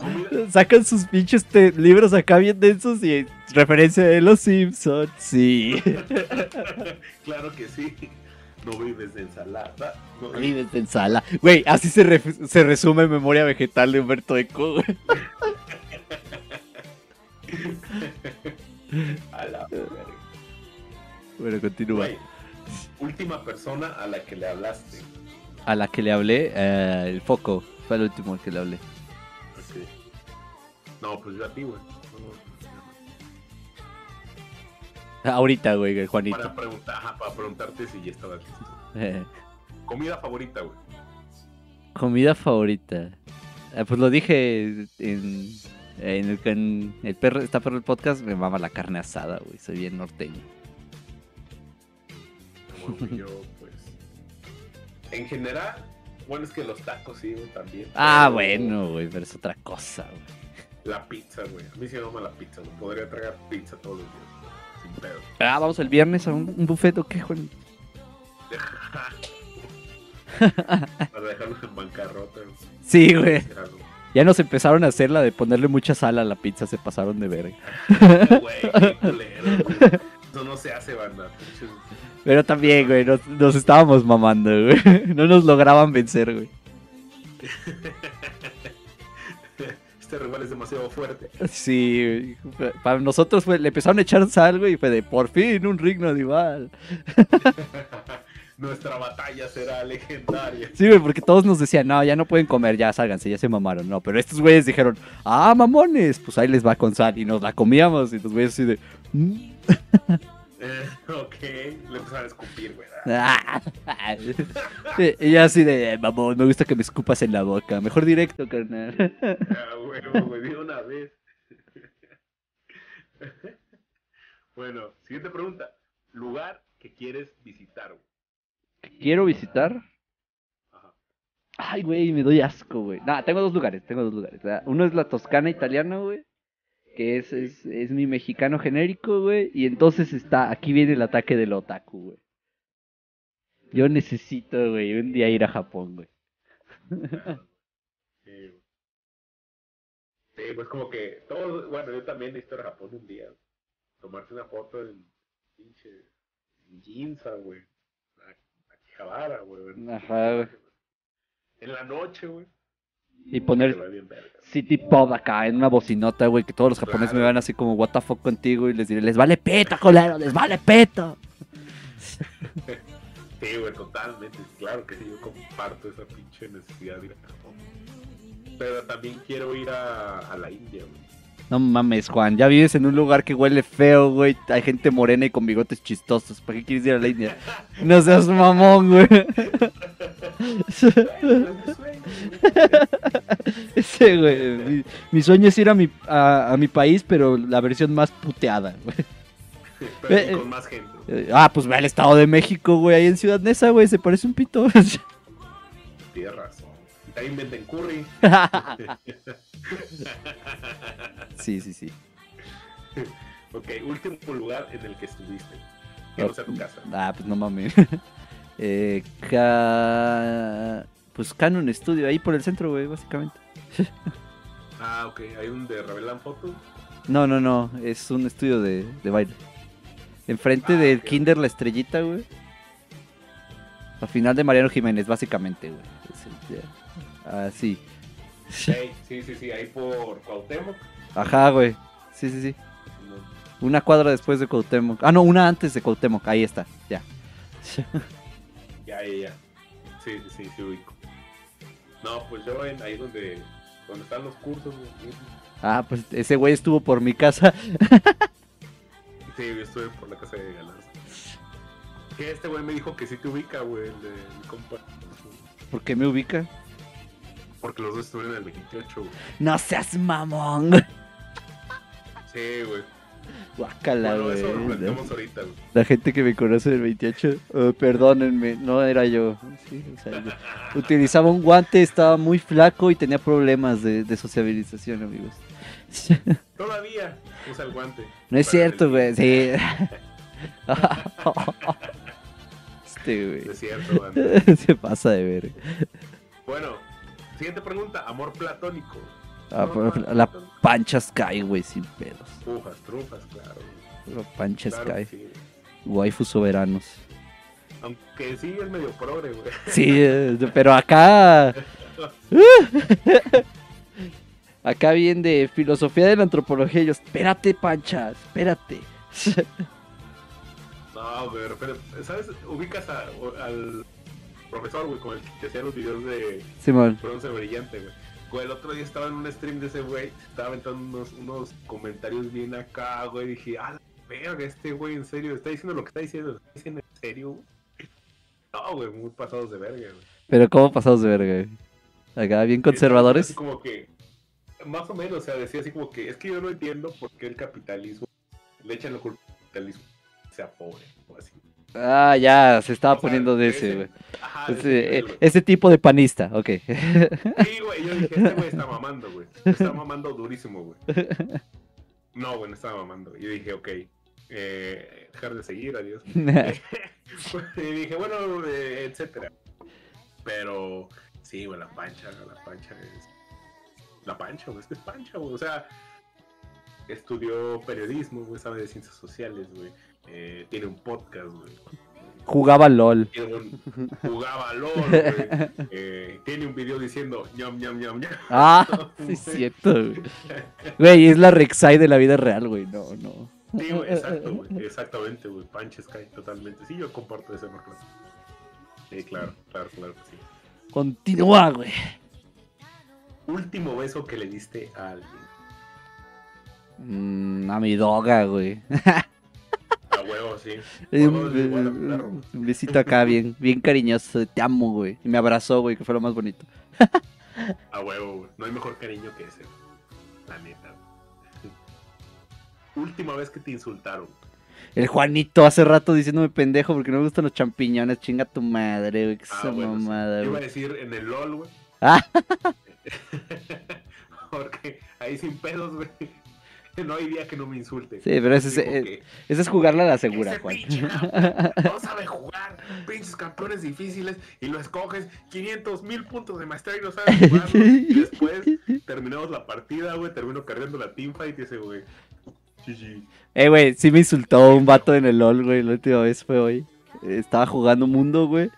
sacan sus pinches te- libros acá bien densos y referencia de los Simpsons. Sí. claro que sí. No vives de ensalada. No Vives de ensala. Güey, así se, se resume Memoria Vegetal de Humberto Eco. güey. A la verga. Bueno, continúa. Güey, última persona a la que le hablaste. A la que le hablé, eh, el foco. Fue el último al que le hablé. Ok. No, pues yo a ti, güey. Ahorita, güey, Juanito. Para, preguntar, ajá, para preguntarte si ya estabas listo. Eh, Comida favorita, güey. comida favorita. Eh, pues lo dije en, en el, en el perro, está perro el podcast, me mama la carne asada, güey. Soy bien norteño. Bueno, yo, pues. En general, bueno, es que los tacos sí, güey, también. Ah, pero bueno, güey, pero es otra cosa, güey. La pizza, güey. A mí sí me mama la pizza, güey. Podría tragar pizza todos los días, güey, sin pedo. Ah, vamos el viernes a un, un buffet o qué, Juan. Para dejarlos en bancarrota, güey. Sí, güey. Ya nos empezaron a hacer la de ponerle mucha sal a la pizza, se pasaron de verga. Güey, qué culero, güey. Eso no se hace, banda. Pero también, güey, nos, nos estábamos mamando, güey. No nos lograban vencer, güey. Este rival es demasiado fuerte. Sí, güey. Para nosotros fue, le empezaron a echar sal, güey, y fue de por fin un rigno animal. Nuestra batalla será legendaria. Sí, güey, porque todos nos decían, no, ya no pueden comer, ya sálganse, ya se mamaron. No, pero estos güeyes dijeron, ah, mamones, pues ahí les va con sal. Y nos la comíamos, y los güeyes así de, "Mm". Eh, ok, le empezaron a escupir, güey. Ah. y yo así de, mamón, me gusta que me escupas en la boca. Mejor directo, carnal. Ah, güey, güey, de una vez. bueno, siguiente pregunta. Lugar que quieres visitar, güey. Quiero visitar. Ajá. Ay, güey, me doy asco, güey. Nah, tengo dos lugares, tengo dos lugares. Uno es la Toscana italiana, güey. Que es, es, es mi mexicano genérico, güey. Y entonces está, aquí viene el ataque del otaku, güey. Yo necesito, güey, un día ir a Japón, güey. Sí, pues como que todos, bueno, yo también necesito ir a Japón un día. Tomarse una foto en pinche en Ginza, güey. A Akihabara, güey. Ajá, güey. En la noche, güey. Y poner. City Pop acá en una bocinota, güey, que todos los japoneses Claro. me van así como, what the fuck contigo, y les diré, les vale peta, colero, les vale peta. Sí, güey, totalmente. Claro que sí, yo comparto esa pinche necesidad de ir a Japón. Pero también quiero ir a, a la India, güey. No mames, Juan, ya vives en un lugar que huele feo, güey. Hay gente morena y con bigotes chistosos. ¿Para qué quieres ir a la India? No seas mamón, güey. Sueño. Ese, güey. Mi, mi sueño es ir a mi, a, a mi país, pero la versión más puteada, güey. Pero Eh, con más gente. Eh, Ah, pues ve al Estado de México, güey. Ahí en Ciudad Neza, güey. Se parece un pito. Y también venden curry. sí, sí, sí. ok, último lugar en el que estuviste. Que no sea tu casa. Ah, pues no mames. Eh, ca... Pues Canon Studio, ahí por el centro, güey, básicamente. Ah, ok. Hay un de revelan fotos. No, no, no, es un estudio de, de baile. Enfrente Ah, del. Kinder La Estrellita, güey. Al final de Mariano Jiménez, básicamente, güey. El- Ah, sí. Sí, sí, sí. Ahí por Cuauhtémoc. Ajá, güey. Sí, sí, sí. Una cuadra después de Cuauhtémoc. Ah, no, una antes de Cuauhtémoc. Ahí está, ya. Ya, ya, ya. Sí, sí, sí, ubico. No, pues yo en, ahí donde, donde están los cursos. Ah, pues ese güey estuvo por mi casa. Sí, yo estuve por la casa de Galarza. Que este güey me dijo que sí te ubica, güey, el de mi compa. ¿Por qué me ubica? Porque los dos estuvieron en el 28, güey. No seas mamón. Sí, güey. Guácala, Bueno, eso lo güey. ahorita, güey. La gente que me conoce del 28, oh, perdónenme, no era yo. Sí, o sea, yo utilizaba un guante, estaba muy flaco y tenía problemas de, de sociabilización, amigos. Todavía usa el guante. No es cierto, güey. Sí. Este, güey. es cierto, banda. Se pasa de ver. Bueno, siguiente pregunta. Amor platónico. Ah, la pancha Sky, güey, sin pedos. Trufas, trufas, claro. güey. La pancha Claro Sky. sí. Waifus soberanos. Aunque sí es medio progre, güey. Sí, pero acá. Acá bien de filosofía de la antropología. y Yo, espérate, pancha, espérate. No, güey, pero, ¿sabes? Ubicas a- al profesor, güey, con el que hacía los videos de Simón. bronce brillante, güey. Güey, el otro día estaba en un stream de ese güey, estaba aventando unos, unos comentarios bien acá, güey, dije, ah, la verga, este güey en serio, está diciendo lo que está diciendo, ¿está diciendo en serio? No, güey, muy pasados de verga, güey. Pero ¿cómo pasados de verga? güey? Acá, bien conservadores. Así como que, más o menos, o sea, decía así como que, es que yo no entiendo por qué el capitalismo, le echan la culpa al capitalismo, sea pobre, o así. Ah, ya, se estaba O sea, poniendo de ese, güey. Ese, ese eh, ese tipo de panista, ok. Sí, güey, yo dije, este güey está mamando, güey. Está mamando durísimo, güey. No, güey, no estaba mamando. Y dije, ok, eh, dejar de seguir, adiós. y dije, bueno, eh, etcétera. Pero, sí, güey, la pancha, la pancha es... La pancha, güey, es que es pancha, güey. O sea, estudió periodismo, güey, sabe de ciencias sociales, güey. Eh, tiene un podcast, güey. Jugaba LOL. Un- jugaba LOL, güey. Eh, tiene un video diciendo ñam, ñam, ñam, ñam. Ah, sí es cierto, güey. Güey, es la Rek'Sai de la vida real, güey. No, no. Sí, güey, exacto, güey. Exactamente, güey. Pancha Sky, totalmente. Sí, yo comparto ese marco. Sí, claro, claro, claro que sí. Continúa, güey. Último beso que le diste a alguien. Mm, a mi doga, güey. Huevo, sí. Un, besito acá, bien, bien cariñoso. Te amo, güey. Y me abrazó, güey, que fue lo más bonito. A huevo, güey. No hay mejor cariño que ese. La neta. Última vez que te insultaron. El Juanito hace rato diciéndome pendejo porque no me gustan los champiñones. Chinga tu madre, güey. Que Ah, bueno, sí. mamada, Yo iba a decir en el LOL, güey. Ah. Porque ahí sin pedos, güey. No hay día que no me insulte. Sí, pero ese es- eh, Esa es jugarla a la segura, Ese Juan. pinche no sabe jugar, pinches campeones difíciles y lo escoges 500 mil puntos de maestría y no sabes jugarlo. y después terminamos la partida, güey, termino cargando la teamfight y ese güey. Eh, güey, sí me insultó un vato en el LOL, güey. La última vez fue hoy. Estaba jugando mundo, güey.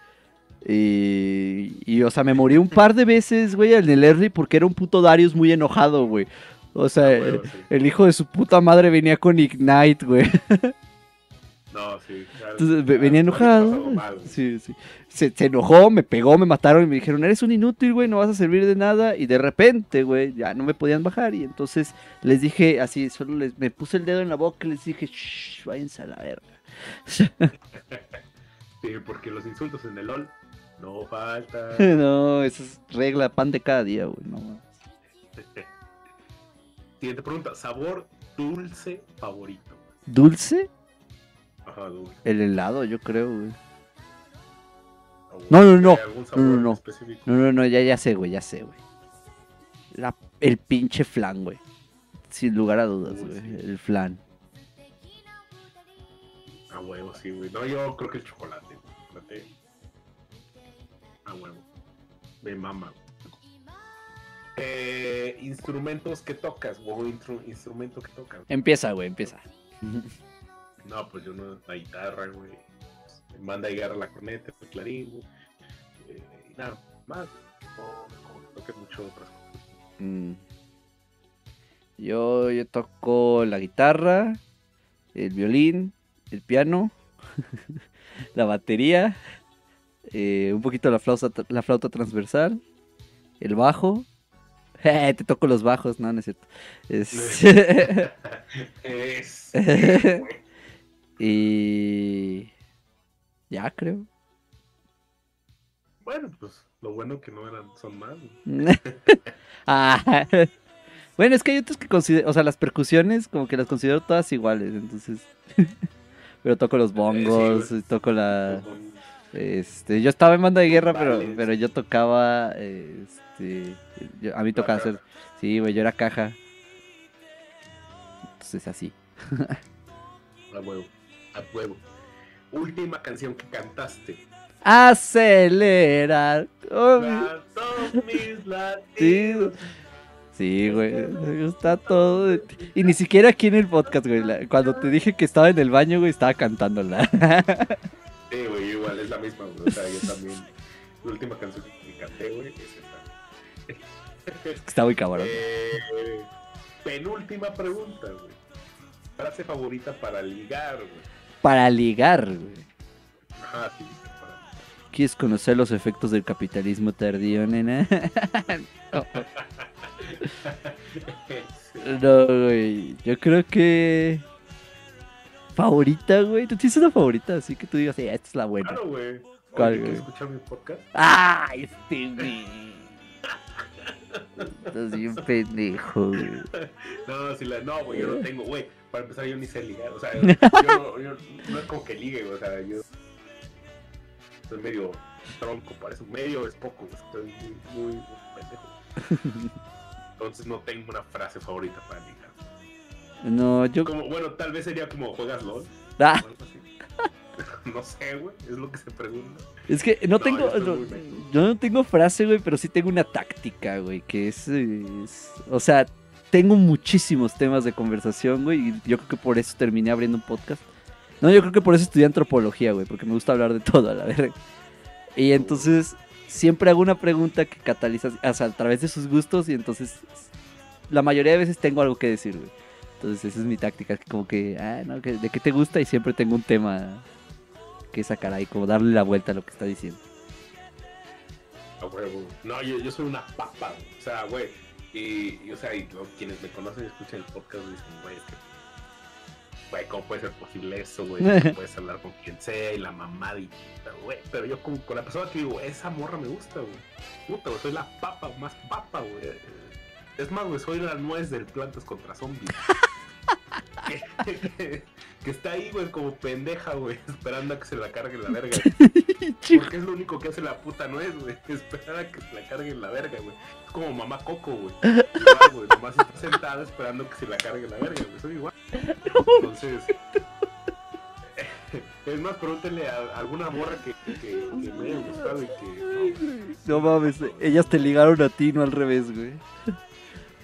Y, y, o sea, me morí un par de veces, güey, en el early porque era un puto Darius muy enojado, güey. O sea, sí. el hijo de su puta madre venía con Ignite, güey. No, sí. ya- Entonces venía enojado. mal. Sí, sí. Se, se enojó, me pegó, me mataron y me dijeron, eres un inútil, güey, no vas a servir de nada. Y de repente, güey, ya no me podían bajar. Y entonces les dije así, solo les, me puse el dedo en la boca y les dije, shh, váyanse a la verga. Sí, porque los insultos en el LOL no faltan. no, esa es regla, pan de cada día, güey. No. Siguiente pregunta: ¿sabor dulce favorito? ¿Dulce? Ajá, dulce. El helado, yo creo, güey. ¿O No, no, no. ¿Algún sabor No, no, no. No, no, no, ya, ya sé, güey, ya sé, güey. La, el pinche flan, güey. Sin lugar a dudas, güey. sí. El flan. A huevo, sí, güey. No, yo creo que el chocolate. güey. Chocolate. A huevo. Me mama. güey. Eh, instrumentos que tocas, o instru- instrumento que tocas. Empieza, güey, empieza. No, pues yo no, la guitarra, güey. Manda a llegar a la corneta, el clarín, güey. Eh, y nada, más. No, toqué mucho otras cosas. Mm. Yo, yo toco la guitarra, el violín, el piano, la batería, eh, un poquito la flauta, la flauta transversal, el bajo. Te toco los bajos, no, no es cierto. Es- es. y ya creo. Bueno, pues lo bueno que no eran, son más. Ah, Bueno, es que hay otros que considero, o sea, las percusiones como que las considero todas iguales, entonces. Pero toco los bongos, toco la... Este, yo estaba en banda de guerra, pero, pero yo tocaba, eh, este, yo- a mí tocaba hacer, sí, güey, yo era caja. Entonces así. A huevo, a huevo. Última canción que cantaste. Acelerar. Todos mis latidos. Sí, güey, gusta todo. Y ni siquiera aquí en el podcast, güey. Cuando te dije que estaba en el baño, güey, estaba cantándola. Sí, güey, igual es la misma, güey. O sea, yo también. La última canción que canté, güey. Está muy cabrón. Eh, penúltima pregunta, güey. Frase favorita para ligar, güey. Para ligar, güey. Ajá, sí, para- ¿Quieres conocer los efectos del capitalismo tardío, nena? No, güey. Yo creo que. ¿Favorita, güey? ¿Tú tienes una favorita? Así que tú digas, sí, esta es la buena. Claro, güey. ¿Cuál, güey? ¿Quieres escuchar mi podcast? ¡Ah! Este, güey. Estás bien pendejo, güey. No, si la, no, güey, yo no tengo, güey. Para empezar, yo ni sé ligar. O sea, yo, no- yo no es como que ligue, güey. O sea, yo soy medio tronco, para eso. Medio es poco. Estoy muy, muy, muy pendejo. Entonces no tengo una frase favorita para ligar. No, yo. Como, bueno, tal vez sería como juegas LOL. Ah, o algo así. No sé, güey. Es lo que se pregunta. es que no No, tengo. yo no- yo tengo frase, güey, pero sí tengo una táctica, güey. Que es, es- O sea, tengo muchísimos temas de conversación, güey. Y yo creo que por eso terminé abriendo un podcast. No, yo creo que por eso estudié antropología, güey. Porque me gusta hablar de todo, a la verga. Y entonces siempre hago una pregunta que cataliza o sea, a través de sus gustos. Y entonces la mayoría de veces tengo algo que decir, güey. Entonces esa es mi táctica. Como que, ah, no, ¿de qué te gusta? Y siempre tengo un tema que sacar ahí, como darle la vuelta a lo que está diciendo. No, yo, yo soy una papa, güey. O sea, güey. Y, y, o sea, y quienes me conocen y escuchan el podcast dicen, güey, es que. Güey, ¿cómo puede ser posible eso, güey? No puedes hablar con quien sea y la mamada y puta, güey. Pero yo como con la persona que digo, esa morra me gusta, güey. Puta, güey, soy la papa, más papa, güey. Es más, güey, soy la nuez del plantas contra zombies. que, que- que está ahí, güey, como pendeja, güey, esperando a que se la cargue la verga. Porque es lo único que hace la puta nuez, güey. Esperar a que se la cargue la verga, güey. Es como mamá Coco, güey. Igual, güey. Nomás está sentada esperando que se la cargue la verga, güey. Soy igual. Entonces. Es más, pregúntenle a alguna morra que, que, que me haya gustado y que. No mames, ellas te ligaron a ti, no al revés, güey.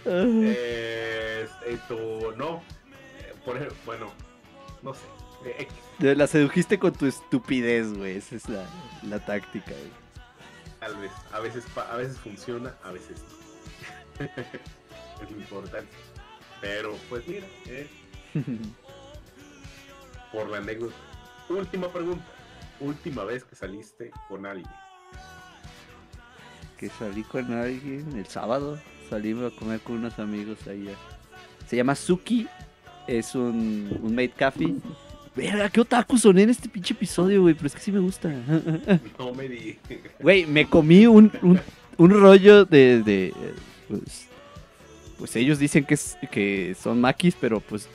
No. Eh, esto, no. Eh, Por ejemplo, bueno, no sé. Eh. La sedujiste con tu estupidez, güey. Esa es la, la táctica, güey. Tal vez. A veces, a veces funciona, a veces no. es lo importante. Pero, pues mira, eh, por la anécdota. Última pregunta. Última vez que saliste con alguien. que salí con alguien el sábado. Salimos a comer con unos amigos ahí. Se llama Suki. Es un, un made coffee. Verga, qué otaku soné en este pinche episodio, güey. Pero es que sí me gusta. No me di. Güey, me comí un, un, un rollo de. de, eh, pues, pues ellos dicen que, es, que son maquis, pero pues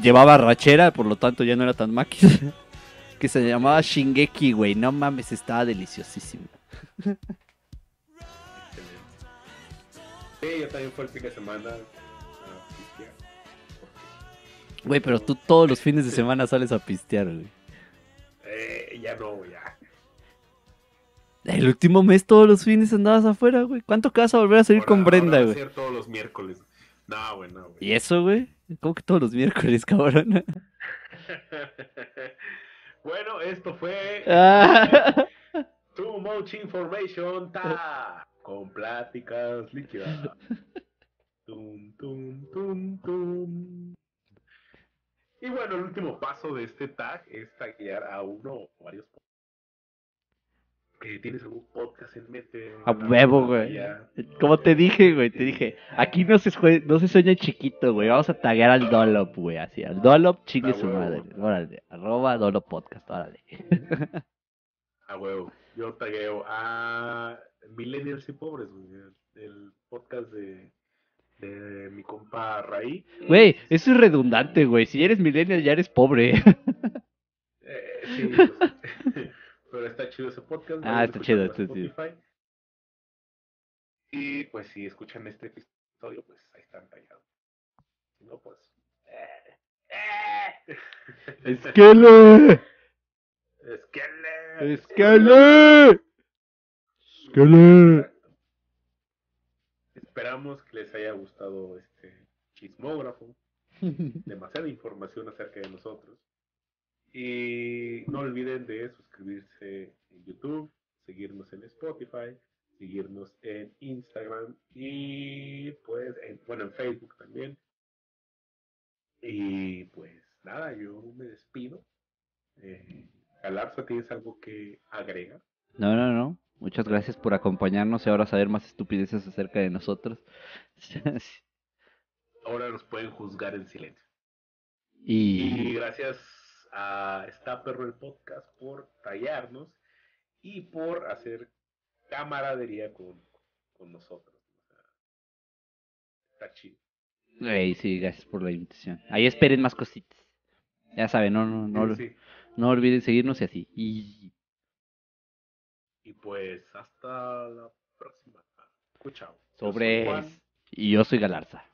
llevaba rachera, por lo tanto ya no era tan maquis. que se llamaba Shingeki, güey. No mames, estaba deliciosísimo. Sí, yo también fue el fin de semana. a pistear, Güey, pero tú todos los fines de semana sales a pistear, güey. eh, ya no, ya. El último mes todos los fines andabas afuera, güey. ¿Cuánto que vas a volver a salir Ahora- con Brenda, güey? todos los miércoles. No, güey, no, güey. ¿Y eso, güey? ¿Cómo que todos los miércoles, cabrón? bueno, esto fue Ah. Too Much Information Ta con pláticas líquidas. Tum, tum, tum, tum. Y bueno, el último paso de este tag es taguear a uno o varios. Eh, ¿Tienes algún podcast en mente? A huevo, güey. Como te dije, güey, te dije, aquí no se, jue- no se sueña chiquito, güey. Vamos a taguear al Dolop, güey, así. Al Dolop, chingue A su huevo. madre. Órale, arroba Dolop Podcast, órale. A huevo. Yo tagueo a Millennials y Pobres, güey. el- El podcast de, de mi compa Raí. Güey, eso es redundante, güey. Si eres millennial ya eres pobre. Eh, sí, sé. pero está chido ese podcast. Ah, está chido, está chido. Y pues si escuchan este episodio, pues ahí están tallados. Si no, pues. eh, eh. ¡Esquele! Esquele. ¡Esquele! Exacto. Esperamos que les haya gustado este chismógrafo. demasiada información acerca de nosotros. Y no olviden de suscribirse en YouTube, seguirnos en Spotify, seguirnos en Instagram y pues, en, bueno, en Facebook también. Y pues nada, yo me despido. Eh, Galarza, ¿tienes algo que agregar? No, no, no. Muchas gracias por acompañarnos y ahora saber más estupideces acerca de nosotros. Ahora nos pueden juzgar en silencio. Y, gracias a Está Perro el Podcast por tallarnos y por hacer camaradería con, con nosotros. está chido. sí, gracias por la invitación. Ahí esperen más cositas. Ya saben, no, no, no, no olviden seguirnos y así. Y... y pues hasta la próxima. Chao. Sobre. Y yo soy Galarza.